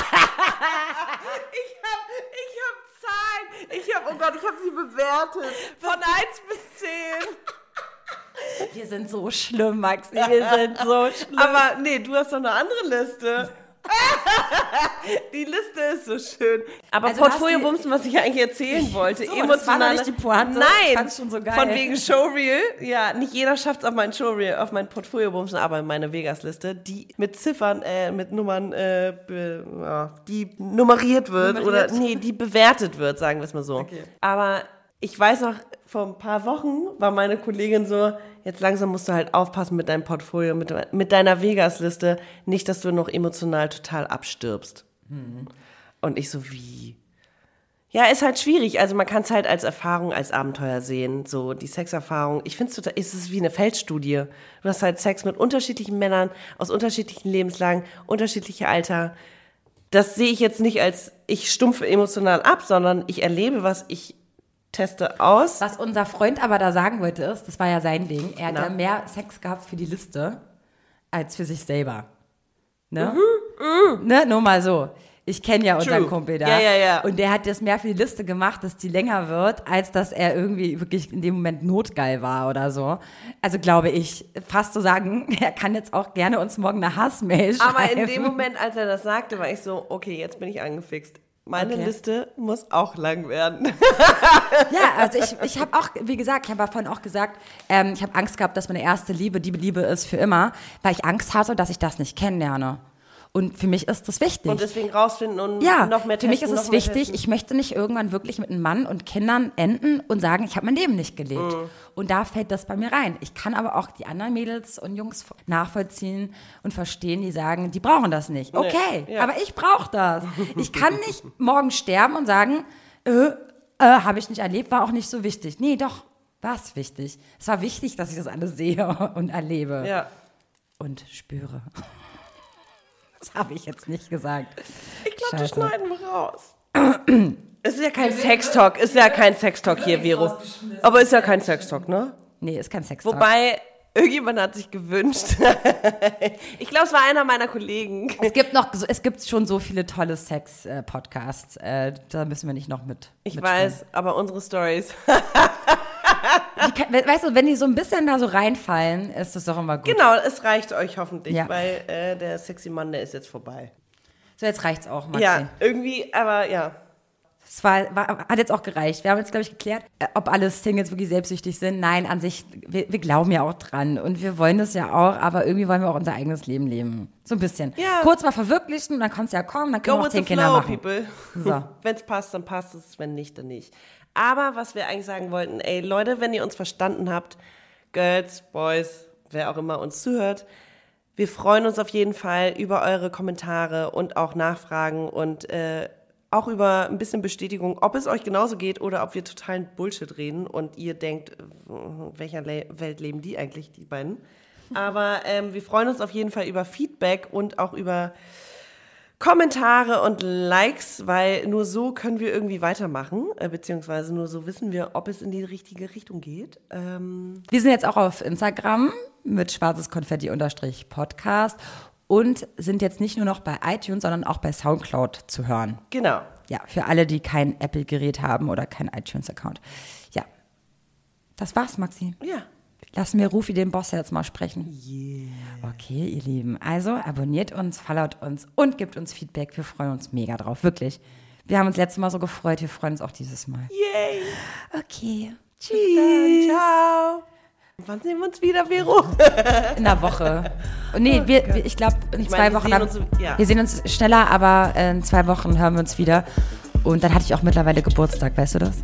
Ich hab, ich hab Zahlen. Ich hab, oh Gott, ich hab sie bewertet. Von 1 bis 10. Wir sind so schlimm, Maxi, wir sind so schlimm. Aber nee, du hast doch eine andere Liste. die Liste ist so schön. Aber Also Portfolio-Bumsen, was ich eigentlich erzählen wollte, So, das war emotional. nicht die Pointe. Nein, schon so geil. von wegen Showreel. Ja, nicht jeder schafft es auf mein Showreel, auf mein Portfolio-Bumsen, aber in meine Vegas-Liste, die mit Ziffern, äh, mit Nummern, äh, die nummeriert wird Nummeriert. oder nee, die bewertet wird, sagen wir es mal so. Okay. Aber ich weiß noch, vor ein paar Wochen war meine Kollegin so, jetzt langsam musst du halt aufpassen mit deinem Portfolio, mit, mit deiner Vegas-Liste, nicht, dass du noch emotional total abstirbst. Und ich so, wie? Ja, ist halt schwierig. Also man kann es halt als Erfahrung, als Abenteuer sehen. So die Sexerfahrung. Ich finde es total, ist es wie eine Feldstudie. Du hast halt Sex mit unterschiedlichen Männern aus unterschiedlichen Lebenslagen, unterschiedliche Alter. Das sehe ich jetzt nicht als ich stumpfe emotional ab, sondern ich erlebe was, ich teste aus. Was unser Freund aber da sagen wollte ist, das war ja sein Ding, er hat ja mehr Sex gehabt für die Liste als für sich selber. Ne? Ne? Nur mal so. Ich kenne ja unseren Mhm, True. Kumpel da. Ja, ja, ja. Und der hat das mehr für die Liste gemacht, dass die länger wird, als dass er irgendwie wirklich in dem Moment notgeil war oder so. Also glaube ich, fast zu sagen, er kann jetzt auch gerne uns morgen eine Hassmail schreiben. Aber in dem Moment, als er das sagte, war ich so, okay, jetzt bin ich angefixt. Meine Okay. Liste muss auch lang werden. Ja, also ich, ich habe auch, wie gesagt, ich habe vorhin auch gesagt, ähm, ich habe Angst gehabt, dass meine erste Liebe die Liebe ist für immer, weil ich Angst hatte, dass ich das nicht kennenlerne. Und für mich ist das wichtig. Und deswegen rausfinden und ja, noch mehr für testen. mich ist es wichtig, testen. ich möchte nicht irgendwann wirklich mit einem Mann und Kindern enden und sagen, ich habe mein Leben nicht gelebt. Mhm. Und da fällt das bei mir rein. Ich kann aber auch die anderen Mädels und Jungs nachvollziehen und verstehen, die sagen, die brauchen das nicht. Okay, ja. aber ich brauche das. Ich kann nicht morgen sterben und sagen, äh, äh, habe ich nicht erlebt, war auch nicht so wichtig. Nee, doch, war es wichtig. Es war wichtig, dass ich das alles sehe und erlebe Ja. und spüre. Das habe ich jetzt nicht gesagt. Ich glaube, das schneiden wir raus. Es ist ja kein Sextalk, ist ja kein Sextalk hier, Vero. Aber ist ja kein Sextalk, ne? Nee, ist kein Sex. Wobei, irgendjemand hat sich gewünscht. ich glaube, es war einer meiner Kollegen. Es gibt noch, so- es gibt schon so viele tolle Sex-Podcasts. Äh, da müssen wir nicht noch mit. Ich mitspielen. weiß, aber unsere Stories. Die, weißt du, wenn die so ein bisschen da so reinfallen, ist das doch immer gut. Genau, es reicht euch hoffentlich, Ja. weil äh, der sexy Mann, der ist jetzt vorbei. So, jetzt reicht's auch, Maxi. Ja, irgendwie, aber ja. Es war, war, hat jetzt auch gereicht. Wir haben jetzt, glaube ich, geklärt, äh, ob alle Singles wirklich selbstsüchtig sind. Nein, an sich, wir, wir glauben ja auch dran und wir wollen das ja auch, aber irgendwie wollen wir auch unser eigenes Leben leben. So ein bisschen. Ja. Kurz mal verwirklichen und dann kannst du ja kommen, dann können Go wir auch zehn Kinder flow, machen. people. So. Wenn es passt, dann passt es, wenn nicht, dann nicht. Aber was wir eigentlich sagen wollten, ey, Leute, wenn ihr uns verstanden habt, Girls, Boys, wer auch immer uns zuhört, wir freuen uns auf jeden Fall über eure Kommentare und auch Nachfragen und äh, auch über ein bisschen Bestätigung, ob es euch genauso geht oder ob wir totalen Bullshit reden und ihr denkt, in welcher Le Welt leben die eigentlich, die beiden. Aber ähm, wir freuen uns auf jeden Fall über Feedback und auch über Kommentare und Likes, weil nur so können wir irgendwie weitermachen, äh, beziehungsweise nur so wissen wir, ob es in die richtige Richtung geht. Ähm, Wir sind jetzt auch auf Instagram. mit schwarzes Konfetti unterstrich Podcast und sind jetzt nicht nur noch bei iTunes, sondern auch bei Soundcloud zu hören. Genau. Ja, für alle, die kein Apple-Gerät haben oder kein iTunes-Account. Ja, das war's, Maxi. Ja. Lassen wir Rufi den Boss jetzt mal sprechen. Yeah. Okay, ihr Lieben. Also abonniert uns, followt uns und gebt uns Feedback. Wir freuen uns mega drauf, wirklich. Wir haben uns letztes Mal so gefreut, wir freuen uns auch dieses Mal. Yay. Okay. Tschüss. Ciao. Wann sehen wir uns wieder, Vero? In einer Woche. Nee, wir, wir, ich glaube, in Ich zwei meine, wir Wochen. sehen haben- uns- ja. Wir sehen uns schneller, aber in zwei Wochen hören wir uns wieder. Und dann hatte ich auch mittlerweile Geburtstag, weißt du das?